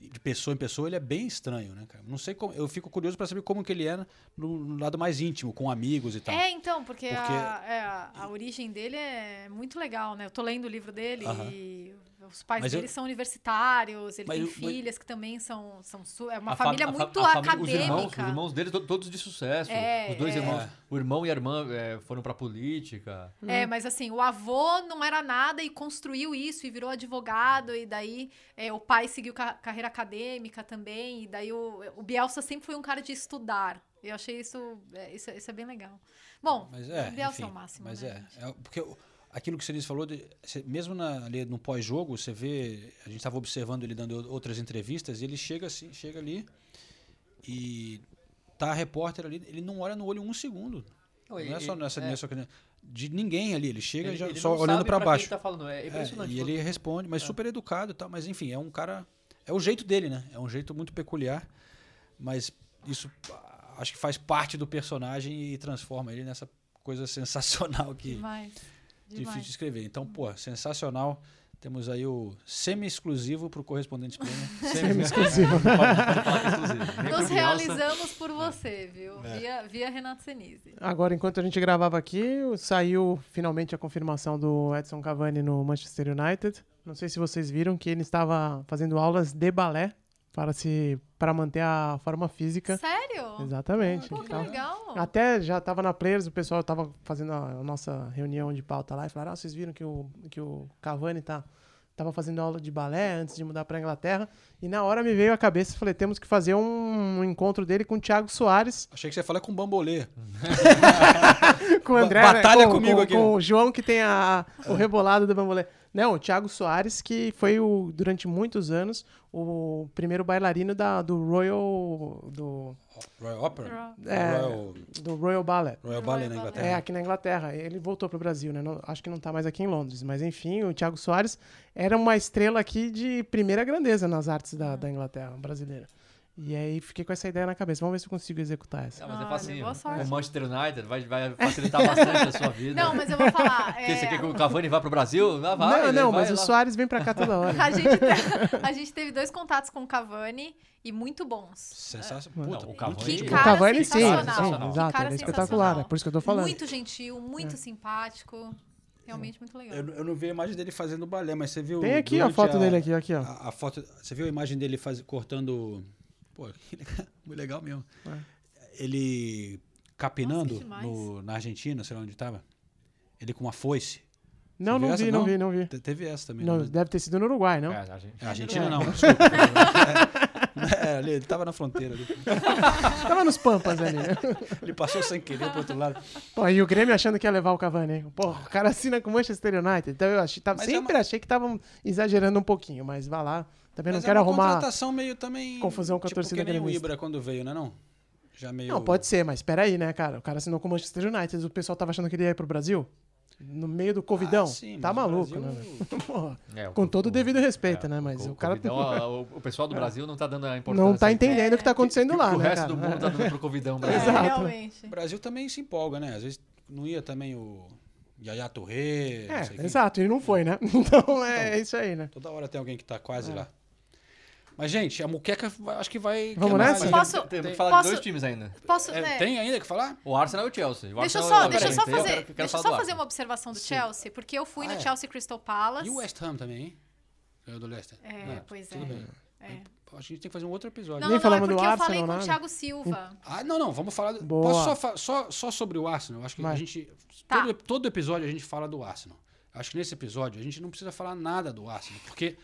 de pessoa em pessoa, ele é bem estranho, né, cara? Não sei como. Eu fico curioso para saber como que ele é no, no lado mais íntimo, com amigos e tal. É, então, porque, Porque- A, é, a, origem dele é muito legal, né? Eu tô lendo o livro dele Aham. e Os pais Mas eu- dele são universitários, ele Mas tem eu- filhas que também são. são é uma A fa- família muito a acadêmica. Os irmãos, os irmãos dele, to- todos de sucesso. É, os dois é. irmãos, o irmão e a irmã é, foram pra política. É, mas assim, o avô não era nada e construiu isso e virou advogado, e daí é, o pai seguiu ca- carreira acadêmica também, e daí o, o Bielsa sempre foi um cara de estudar. Eu achei isso, é, isso, isso é bem legal. Bom, Mas é, o Bielsa enfim, é o máximo, Mas né? é, é, porque o- aquilo que o Sinise falou, de- cê- mesmo na- ali no pós-jogo, você vê, a gente estava observando ele dando outras entrevistas, e ele chega assim, chega ali e tá a repórter ali, ele não olha no olho um segundo. Não, Não, é só nessa, é. nessa de ninguém ali, ele chega Ele- já ele só olhando para baixo. tá falando, é impressionante. e ele responde, mas super educado e tal, mas enfim, é um cara, é o jeito dele, né? É um jeito muito peculiar, mas isso acho que faz parte do personagem e transforma ele nessa coisa sensacional que Demais. Difícil demais. de escrever. Então, pô, sensacional. Temos aí o semi-exclusivo para o correspondente Pleno. Semi-exclusivo. É Nos realizamos por você, viu? É. Via, via Renato Senise. Agora, enquanto a gente gravava aqui, saiu finalmente a confirmação do Edson Cavani no Manchester United. Não sei se vocês viram que ele estava fazendo aulas de balé para se para manter a forma física. Sério? Exatamente. Pô, que Então, legal. Até já tava na Players, o pessoal tava fazendo a, a nossa reunião de pauta lá e falaram: ah, vocês viram que o, que o Cavani tá, tava fazendo aula de balé antes de mudar pra Inglaterra. E na hora me veio a cabeça e falei: temos que fazer um, encontro dele com o Thiago Soares, Achei que você ia falar com o Bambolê. com o André, né, batalha com, comigo com, aqui. com o João que tem a, o rebolado do bambolê. Não, o Thiago Soares, que foi o, durante muitos anos o primeiro bailarino da, do Royal. Do, Royal Opera? é, Royal, do Royal Ballet. Royal Ballet na Inglaterra. É, aqui na Inglaterra. Ele voltou pro Brasil, né? Não- acho que não tá mais aqui em Londres. Mas enfim, o Thiago Soares era uma estrela aqui de primeira grandeza nas artes da, da Inglaterra brasileira. E aí fiquei com essa ideia na cabeça. Vamos ver se eu consigo executar essa. Não, mas é facinho. boa sorte. O Manchester United vai, vai facilitar bastante a sua vida. Não, mas eu vou falar. Porque é, você quer que o Cavani vá pro Brasil? Ah, vai, não, não, vai mas o lá. Soares vem pra cá toda hora. A gente, te- a gente teve dois contatos com o Cavani e muito bons. Sensacional. Não, Puta, o Cavani- Que O O cara Cavani sim, sensacional. sim, exato. cara Ele é espetacular. É por isso que eu tô falando. Muito gentil, muito simpático. Realmente muito legal. Eu, eu não vi a imagem dele fazendo balé, mas você viu. Tem aqui a foto dele aqui, aqui, ó. A, a foto, você viu a imagem dele faz, cortando. Pô, que legal, muito legal mesmo. Ele capinando Nossa, no, na Argentina, sei lá onde tava. Ele com uma foice. Não, não vi, não vi, não vi. Te- Teve essa também. Não, né? deve ter sido no Uruguai, não? É, a gente- A Argentina não, desculpa. É, ali, ele tava na fronteira ali. Tava nos Pampas ali. Ele passou sem querer pro outro lado. Pô, e o Grêmio achando que ia levar o Cavani. hein? Pô, o cara assina com o Manchester United. Então eu achei, tava, é sempre achei que estavam exagerando um pouquinho, mas vá lá. Também não Mas quero é uma arrumar. contratação meio também. confusão com a tipo torcida que nem o. Ibra quando veio, né? Não? Já meio. Não, pode ser, mas peraí, né, cara? O cara assinou com o Manchester United. O pessoal tava achando que ele ia ir pro Brasil? No meio do Covidão? Ah, sim, tá mas o maluco, Brasil- né? É, o- com todo o devido respeito, é, né? Mas o, o cara Covidão, o, o pessoal do Brasil não tá dando a importância. não tá entendendo o que tá acontecendo que, lá, que o né, resto cara? do mundo tá dando pro Covidão É. Exato. realmente. O Brasil também se empolga, né? Às vezes não ia também o Yaya Touré. não sei É, exato, e não foi, né? Então é isso aí, né? Toda hora tem alguém que tá quase É. lá. Mas, gente, a muqueca acho que vai. Vamos queimar nessa? Posso- Tem, tem que falar posso- de dois times ainda. Posso, É, né? Tem ainda que falar? O Arsenal e o Chelsea. O Deixa eu Arsenal só, eu deixa eu só fazer, quero- quero deixa eu só fazer Arsenal. uma observação do Sim. Chelsea, porque eu fui Ah, no é. Chelsea Crystal Palace. E o West Ham também, hein? Ganhou do Leicester. É, Não, pois tudo é. bem. É. Acho que a gente tem que fazer um outro episódio. Não, Nem não, não, é do porque eu Arsenal, falei com o nada. Thiago Silva. Ah, não, não, vamos falar. do-. Posso só, fa- só, só sobre o Arsenal? Eu Acho que Vai. a gente. Tá. Todo, todo episódio a gente fala do Arsenal. Acho que nesse episódio a gente não precisa falar nada do Arsenal, porque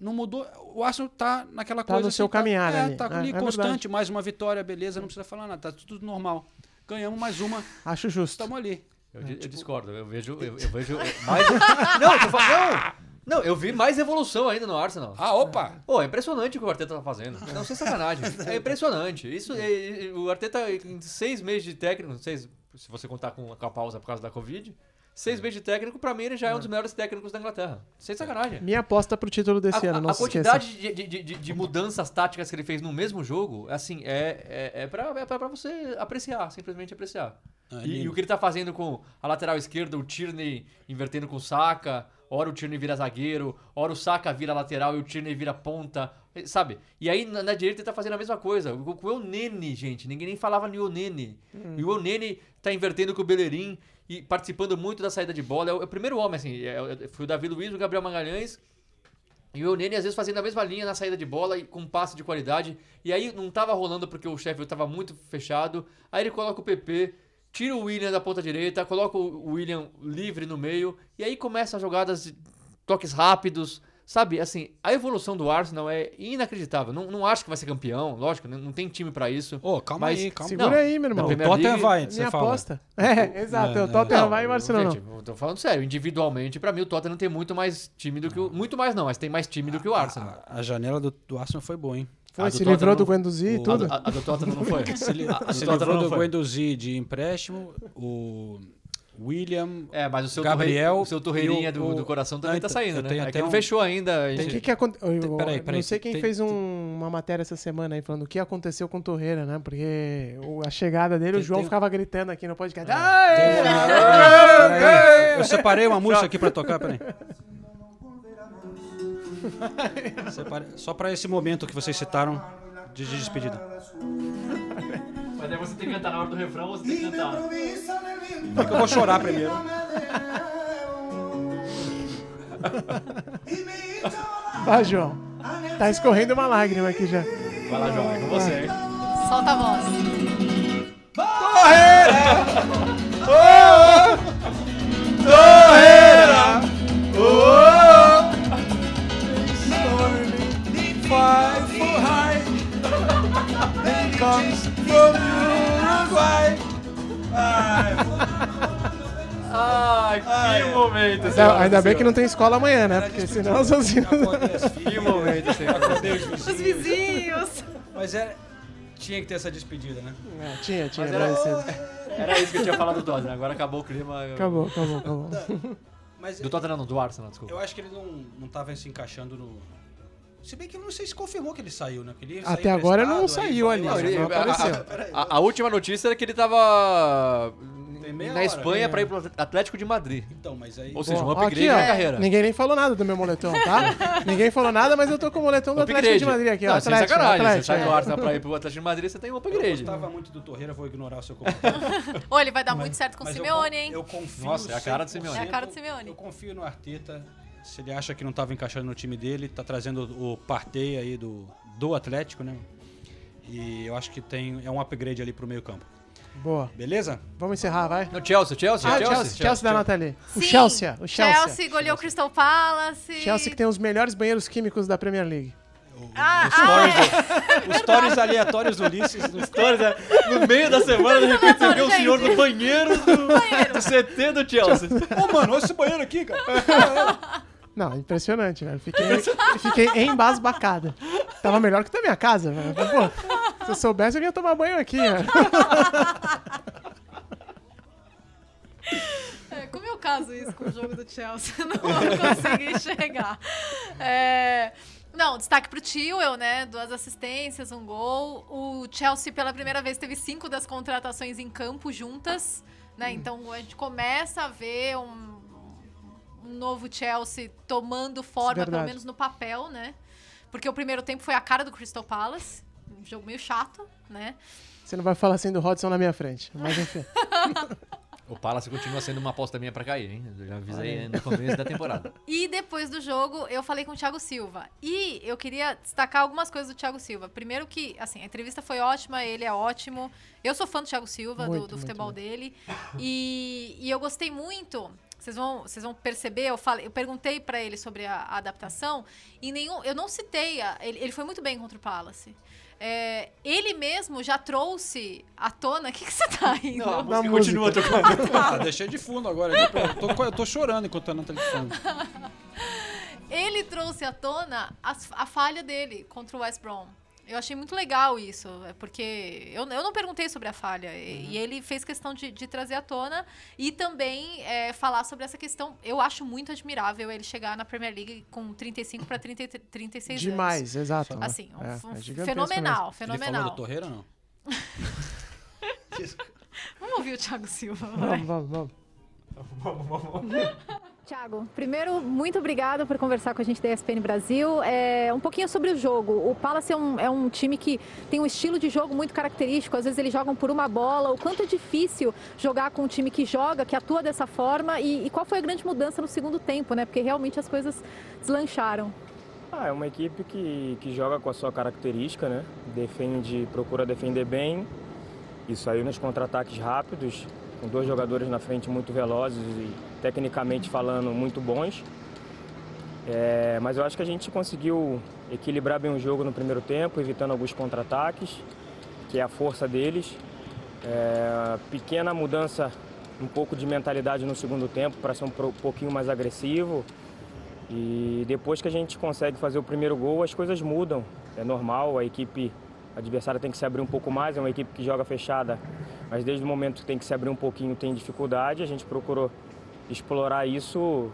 não mudou. O Arsenal tá naquela Tá coisa. no seu caminhar é, ali. Tá É, ali é constante, mais uma vitória, beleza, não precisa falar nada, tá tudo normal. Ganhamos mais uma, Acho justo. estamos ali. Eu, di- eu discordo, eu vejo, eu, eu vejo mais. não, eu tô falando. Não, não, eu vi mais evolução ainda no Arsenal. Ah, opa! Pô, é impressionante o que o Arteta tá fazendo. Não, sem sacanagem. É impressionante. Isso, é- é- o Arteta, em seis meses de técnico, seis, se você contar com a pausa por causa da Covid, seis meses de técnico, pra mim, ele já é um dos melhores técnicos da Inglaterra. Sem sacanagem. Minha aposta pro título desse A, ano, a- não a esqueça. quantidade de, de- de- de- mudanças táticas que ele fez no mesmo jogo, assim, é, é, é, pra, é pra você apreciar, simplesmente apreciar. Ah, E, lindo. e o que ele tá fazendo com a lateral esquerda, o Tierney invertendo com o Saka, ora o Tierney vira zagueiro, ora o Saka vira lateral e o Tierney vira ponta, sabe? E aí na, na direita ele tá fazendo a mesma coisa. Com com o Nene, gente, ninguém nem falava no Nene. E o Nene tá invertendo com o Bellerin e participando muito da saída de bola. É o, é o primeiro homem, assim, é- é- foi o Davi Luiz, o Gabriel Magalhães E o Nene às vezes fazendo a mesma linha na saída de bola e com passe de qualidade. E aí não tava rolando porque o Sheffield tava muito fechado. Aí ele coloca o PP, tira o William da ponta direita, coloca o William livre no meio. E aí começa as jogadas de toques rápidos. Sabe, assim, a evolução do Arsenal é inacreditável. Não, não acho que vai ser campeão, lógico, não, não tem time pra isso. Ô, calma mas, aí, calma. Segura não, aí, meu irmão. O Tottenham League- vai, Minha você fala. aposta. É, exato. É, o Tottenham vai e o Barcelona não. Gente, eu tô falando sério, individualmente, pra mim o Tottenham tem muito mais time do que o. Muito mais não, mas tem mais time do que o Arsenal. A, a janela do, do Arsenal foi boa, hein? Foi, A se livrou do Guendouzi e tudo. A, a do Tottenham não foi? Se, li, A do se livrou não do. Guendouzi de empréstimo, o William, É, mas o seu, Gabriel Torre- o seu torreirinha o- do, do o- coração também Não, tá então, saindo, né? tenho É até que não um- fechou ainda. a O gente- que que? Peraí, peraí, não sei quem tem- fez um- uma matéria essa semana aí falando o que aconteceu com o Torreira, né? Porque o- a chegada dele, o Tem- João tem- ficava gritando aqui no podcast. Tem "Aê! uma- Peraí, Eu separei uma música aqui pra tocar, peraí. Só pra esse momento que vocês citaram de despedida. Mas aí você tem que cantar na hora do refrão, você tem que cantar. É que eu vou chorar primeiro. Vai, João. Tá escorrendo uma lágrima aqui já. Vai lá, João, é com você? Solta a voz. Ai, que momento, Ainda, senhoras ainda bem que não tem escola amanhã, né? Porque senão os assim. Que momento, senhoras Os vizinhos. Mas é, tinha que ter essa despedida, né? É, tinha, tinha. Era-. Era isso que eu tinha falado do Tottenham, agora acabou o clima. Acabou, acabou, acabou. Mas Do Tottenham não, do Arsenal, desculpa. eu acho que ele não, não tava se encaixando no... Se bem que eu não sei se confirmou que ele saiu, né? Ele Até saiu agora não aí saiu vai- ali, vai- né? Ele- não a- apareceu. A, a última notícia era que ele tava na hora. Espanha pra ir pro Atlético de Madrid. Então, mas aí... Ou seja, um upgrade aqui, ó, na carreira. Ninguém nem falou nada do meu moletom, tá? ninguém falou nada, mas eu tô com o moletom do Atlético de Madrid aqui, ó. Não, sem Atlético, sacanagem. Atlético, você sai é. do Arsenal pra ir pro Atlético de Madrid, você tem um Eu upgrade. gostava muito do Torreira, vou ignorar o seu comentário. Ô, ele vai dar muito certo com o Mas eu Simeone, con- hein? Eu confio Nossa, é a cara do 100%. Simeone. É a cara do Simeone. Eu confio no Arteta. Se ele acha que não estava encaixando no time dele, tá trazendo o Partey aí do, do Atlético, né? E eu acho que tem, é um upgrade ali pro meio campo. Boa. Beleza? Vamos encerrar, vai? No Chelsea, Chelsea, Ah, Chelsea. Chelsea, Chelsea da Nathalie. O Chelsea, o Chelsea. Chelsea goleou o Crystal Palace. Chelsea que tem os melhores banheiros químicos da Premier League. Ah, Os stories, do- os stories aleatórios do Ulisses. do- Stories, é, no meio da semana, de repente, você vê o senhor do banheiro do, Banheiro. do CT do Chelsea. Ô, mano, olha esse banheiro aqui, cara. Não, impressionante, velho. Fiquei, fiquei embasbacada. Tava melhor que da minha casa, velho. Pô, se eu soubesse, eu ia tomar banho aqui, velho. É, como eu caso isso com o jogo do Chelsea? Não consegui chegar. É, não, destaque pro Tio, né? Duas assistências, um gol. O Chelsea, pela primeira vez, teve cinco das contratações em campo juntas. Né? Então a gente começa a ver um, um novo Chelsea tomando forma, pelo Verdade. menos no papel, né? Porque o primeiro tempo foi a cara do Crystal Palace. Um jogo meio chato, né? Você não vai falar assim do Hodgson na minha frente. Mas enfim. O Palace continua sendo uma aposta minha pra cair, hein? Eu já avisei no começo da temporada. E depois do jogo, eu falei com o Thiago Silva. E eu queria destacar algumas coisas do Thiago Silva. Primeiro que, assim, a entrevista foi ótima, ele é ótimo. Eu sou fã do Thiago Silva, do- Muito, do, muito futebol bom. dele. E, e eu gostei muito. Vocês vão, vocês vão perceber, eu, falei, eu perguntei pra ele sobre a, a adaptação. E nenhum, eu não citei. a- ele, ele foi muito bem contra o Palace. É, ele mesmo já trouxe à tona. O que, que você tá rindo? Não, a Na continua música. tocando. Ah, deixei de fundo agora. Eu tô, eu tô- eu tô chorando enquanto eu não telefone. Ele trouxe à tona as- a, falha dele contra o West Brom. Eu achei muito legal isso, é porque eu, eu não perguntei sobre a falha. e- E ele fez questão de, de trazer à tona e também é, falar sobre essa questão. Eu acho muito admirável ele chegar na Premier League com 35 para 36 anos. Demais, exato. Assim, um, É, um é gigantesco fenomenal, Ele falou fenomenal. do Torreira ou não? Vamos ouvir o Thiago Silva. mesmo. vai. Vamos, vamos, vamos. Tiago, primeiro, muito obrigado por conversar com a gente da ESPN Brasil. É, um pouquinho sobre o jogo. O Palace é um, é um time que tem um estilo de jogo muito característico. Às vezes eles jogam por uma bola. O quanto é difícil jogar com um time que joga, que atua dessa forma. E, e qual foi a grande mudança no segundo tempo, né? Porque realmente as coisas deslancharam. Ah, é uma equipe que, que joga com a sua característica, né? Defende, procura defender bem. Isso aí nos contra-ataques rápidos, com dois jogadores na frente muito velozes e tecnicamente falando muito bons. É, mas eu acho que a gente conseguiu equilibrar bem o jogo no primeiro tempo, evitando alguns contra-ataques, que é a força deles. É, pequena mudança, um pouco de mentalidade no segundo tempo para ser um pouquinho mais agressivo. E depois que a gente consegue fazer o primeiro gol, as coisas mudam. É normal, a equipe adversária tem que se abrir um pouco mais, é uma equipe que joga fechada, mas desde o momento que tem que se abrir um pouquinho tem dificuldade. A gente procurou explorar isso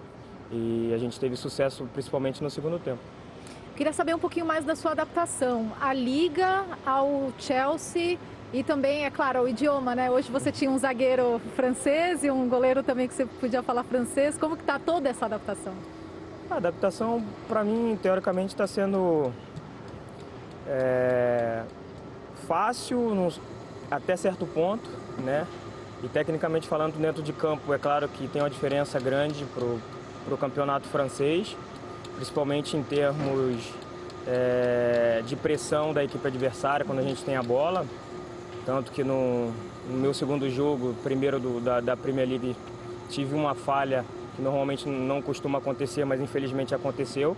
e a gente teve sucesso principalmente no segundo tempo. Queria saber um pouquinho mais da sua adaptação à Liga, ao Chelsea e também, é claro, ao idioma, né? Hoje você tinha um zagueiro francês e um goleiro também que você podia falar francês. Como que tá toda essa adaptação? A adaptação, para mim, teoricamente, está sendo é, fácil até certo ponto, né? E tecnicamente falando, dentro de campo, é claro que tem uma diferença grande para o campeonato francês, principalmente em termos é, de pressão da equipe adversária quando a gente tem a bola. Tanto que no, no meu segundo jogo, primeiro do- da, da Premier League, tive uma falha que normalmente não costuma acontecer, mas infelizmente aconteceu.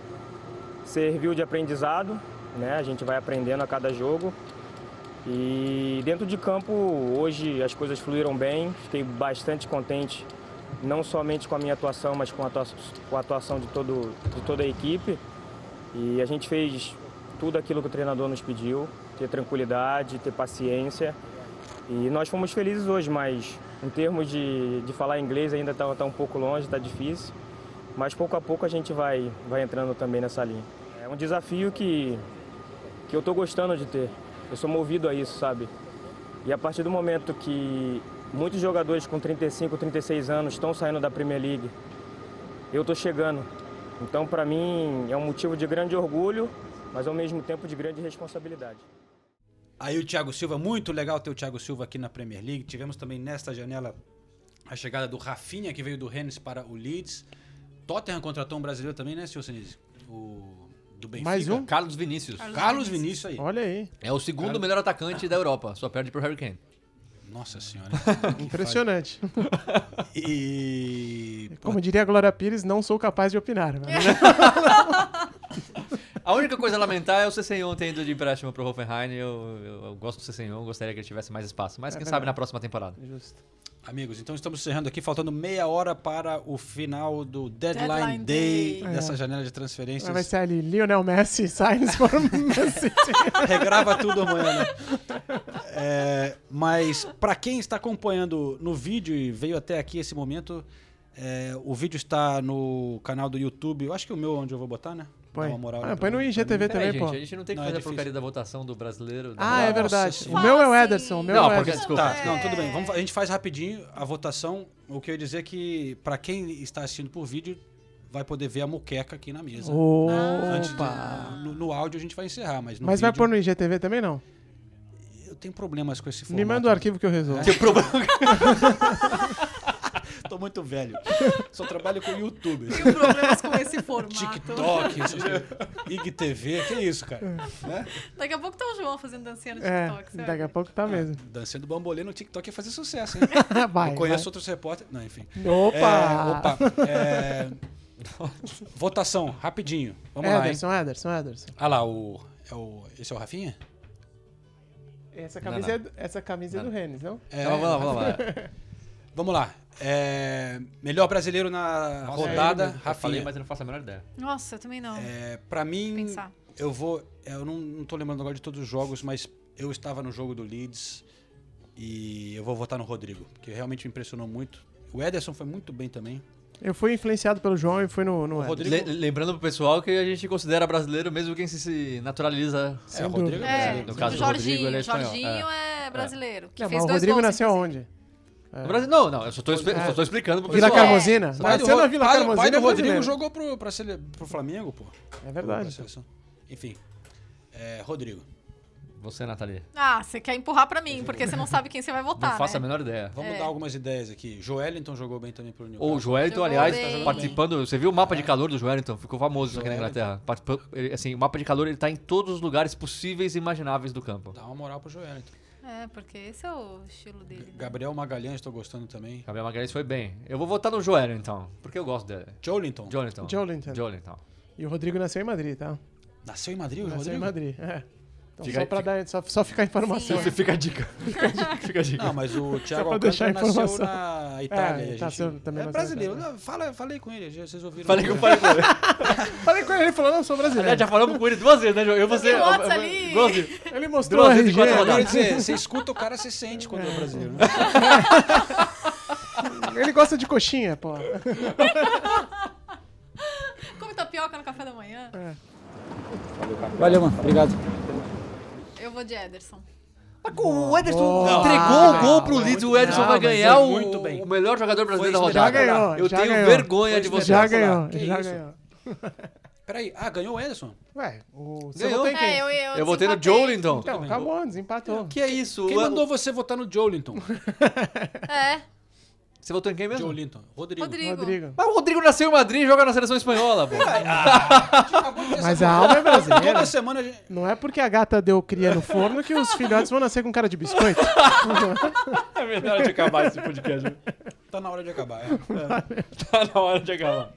Serviu de aprendizado, né? A gente vai aprendendo a cada jogo. E dentro de campo, hoje as coisas fluíram bem, fiquei bastante contente, não somente com a minha atuação, mas com a atua- com a atuação de, todo, de toda a equipe. E a gente fez tudo aquilo que o treinador nos pediu, ter tranquilidade, ter paciência. E nós fomos felizes hoje, mas em termos de, de falar inglês ainda está tá um pouco longe, está difícil. Mas pouco a pouco a gente vai, vai entrando também nessa linha. É um desafio que, que eu estou gostando de ter. Eu sou movido a isso, sabe? E a partir do momento que muitos jogadores com 35, 36 anos estão saindo da Premier League, eu estou chegando. Então, para mim, é um motivo de grande orgulho, mas ao mesmo tempo de grande responsabilidade. Aí o Thiago Silva, muito legal ter o Thiago Silva aqui na Premier League. Tivemos também nesta janela a chegada do Rafinha, que veio do Rennes para o Leeds. Tottenham contratou um brasileiro também, né, senhor Sinise? O do Benfica. Mais um? Carlos Vinícius. Carlos, Vinícius aí. Olha aí. É o segundo Cara- melhor atacante da Europa, só perde pro Harry Kane. Nossa senhora. Impressionante. E. Como diria a Glória Pires, não sou capaz de opinar. mas- A única coisa a lamentar é o Cessenhon ter ido de empréstimo pro Hoffenheim. Eu, eu, eu gosto do Cessenhon, gostaria que ele tivesse mais espaço. Mas É quem verdade. sabe na próxima temporada. Justo. Amigos, então estamos encerrando aqui, faltando meia hora para o final do Deadline, Deadline Day, Day. dessa É. janela de transferências. Vai ser ali, Lionel Messi signs for Messi. Regrava tudo amanhã, né? É, mas para quem está acompanhando no vídeo e veio até aqui esse momento, é, o vídeo está no canal do YouTube. Eu acho que o meu é onde eu vou botar, né? Põe. Dá uma moral Ah, põe pra no. IGTV Peraí, também, gente, pô. a gente não tem que Não, é fazer a difícil. porcaria da votação do brasileiro. da- Ah, é verdade. O meu é o Fala Ederson. O meu Não, é o porque- Ederson. desculpa. Tá, não, tudo bem. Vamos, fa- a gente faz rapidinho a votação. O que eu ia dizer é que, para quem está assistindo por vídeo, vai poder ver a muqueca aqui na mesa. né? Antes de- Opa! no, no áudio a gente vai encerrar, mas no Mas vai vídeo, pôr no IGTV também, não? eu tenho problemas com esse formato. Me manda o arquivo que eu resolvo. Que problema? Tô muito velho. Só trabalho com YouTube. Tenho problemas com esse formato. TikTok. IGTV, que isso, cara? Né? Daqui a pouco tá o João fazendo dancinha no É, TikTok. vai daqui a pouco tá mesmo. Dançando bambolê no TikTok ia fazer sucesso, hein? Vai, Eu conheço vai. outros repórteres. Não, enfim. Opa! É, opa. é, votação, rapidinho. Vamos lá, hein? Ederson, Ederson, Ederson. Ah lá, o, é o. Esse é o Rafinha? Essa Não, camisa, não. é, do- essa camisa é Não, do Rennes, não? É, Então, vamos lá, vamos lá. Vamos lá. É, melhor brasileiro na Nossa, rodada, é. Eu falei, Rafinha. mas eu não faço a menor ideia. Nossa, eu também não. É, pra mim, Pensar. eu vou. Eu não, não tô lembrando agora de todos os jogos, mas eu estava no jogo do Leeds e eu vou votar no Rodrigo, porque realmente me impressionou muito. O Ederson foi muito bem também. Eu fui influenciado pelo João e fui no, no Ederson. Rodrigo- Le- lembrando pro pessoal que a gente considera brasileiro mesmo quem se, se naturaliza. É, o Rodrigo é É, brasileiro. no caso o do Rodrigo, Jorginho, ele é espanhol. Jorginho É. é, brasileiro. Que Não, fez mas o Rodrigo gols, nasceu onde? No Brasil, não, não, eu só tô, expli- É. só tô explicando pro Vila pessoal. Carmozina? Pai do, Nasceu na Vila pai, Carmozina. pai do é Rodrigo brasileiro. jogou pro, pra sele- pro Flamengo, pô. É verdade. seleção. Enfim. É, Rodrigo. Você, Nathalie. Ah, você quer empurrar pra mim, porque você não sabe quem você vai votar, Não faço né? a menor ideia. Vamos É. dar algumas ideias aqui. Joelinton jogou bem também pelo Newcastle. O Joelinton, aliás, bem. participando. Você viu o mapa de calor do Joelinton? Ficou famoso isso aqui na Inglaterra. Participou- ele- assim, o mapa de calor ele tá em todos os lugares possíveis e imagináveis do campo. Dá uma moral pro Joelinton. É, porque esse é o estilo dele. né? Gabriel Magalhães, tô gostando também. Gabriel Magalhães foi bem. Eu vou votar no Joelinton, então, porque eu gosto dele. Joelinton. Joelinton. Joelinton. Joelinton. E o Rodrigo nasceu em Madrid, tá? Nasceu em Madrid, o Nasceu Rodrigo? em Madrid, é. Então, só, pra dar, só, só ficar a informação. Fica, fica a dica. Fica a dica. Não, mas o Thiago Alcântara a nasceu informação. na Itália. É, a tá, gente- também é brasileiro. Não, fala, falei com ele, já- vocês ouviram. Falei com, falei com ele. Falei com ele, ele falou, não, sou brasileiro. Aliás, já falamos com ele duas vezes, né, João? Eu você. Eu- duas vezes. Ele mostrou Duas vezes quatro rodadas. você escuta o cara, você sente quando é, brasileiro. Né? Ele gosta de coxinha, pô. Come tapioca no café da manhã. É. Valeu, mano. Obrigado. Vou de Ederson. O Ederson Boa. entregou o gol pro Leeds. O Ederson vai Não, mas ganhar o, muito bem. o melhor jogador brasileiro da rodada. Já ganhou, Eu já tenho ganhou. vergonha de Foi você. Já ganhou, Que já isso? ganhou. Peraí, ah, ganhou o Ederson? Ué, o... você Ganhou. votou em quem? É, eu, eu, Eu votei no desempatei. Joelinton. Então, acabou, desempatou. Que é isso? Quem O- mandou você votar no Joelinton? É, Você votou em quem mesmo? Joelinton. Rodrigo. Rodrigo. Rodrigo. Mas o Rodrigo nasceu em Madrid e joga na seleção espanhola, pô. Mas a alma é brasileira. Toda semana a gente... Não é porque a gata deu cria no forno que os filhotes vão nascer com cara de biscoito. É melhor de acabar esse podcast. Tá na hora de acabar. é. Tá na hora de acabar.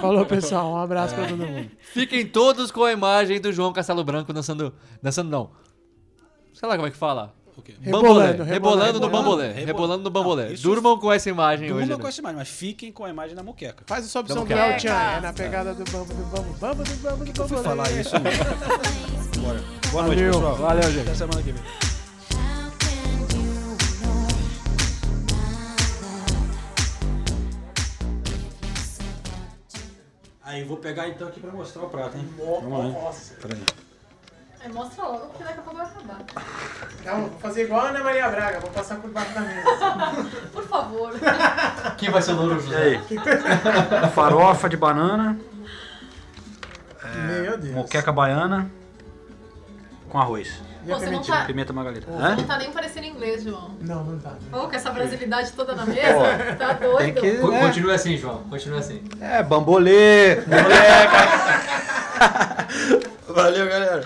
Falou, pessoal. Um abraço pra todo mundo. Fiquem todos com a imagem do João Castelo Branco dançando. Dançando não. Sei lá como é que fala. O quê? Bambolê. Rebolando, Rebolando no bambolê. Rebolando. Rebolando no bambolê. Durmam com essa imagem hoje. Durma né? com essa imagem, mas fiquem com a imagem da muqueca. Faz a sua opção do Vamos El cá. Chan. É na pegada do bambu, do bambu, bambu, do bambu, do bambu. falar isso. Bora. Boa noite, Valeu. pessoal. Valeu, gente. Até semana que vem. Aí, vou pegar então aqui pra mostrar o prato, hein? Vamos lá. Peraí. É, mostra logo, porque daqui a pouco vai acabar. Calma, vou fazer igual a Ana Maria Braga. Vou passar por baixo da mesa. Por favor. Quem vai ser o Louro José? Farofa de banana, Meu Deus. moqueca baiana com arroz. Pô, você não tá, Pimenta margarita. você Hã? não tá nem parecendo inglês, João. Não, não tá. Pô, com essa brasilidade toda na mesa, tá doido. Que. Co- né? Continue assim, João. Continue assim. É, bambolê, moleca. Valeu, galera.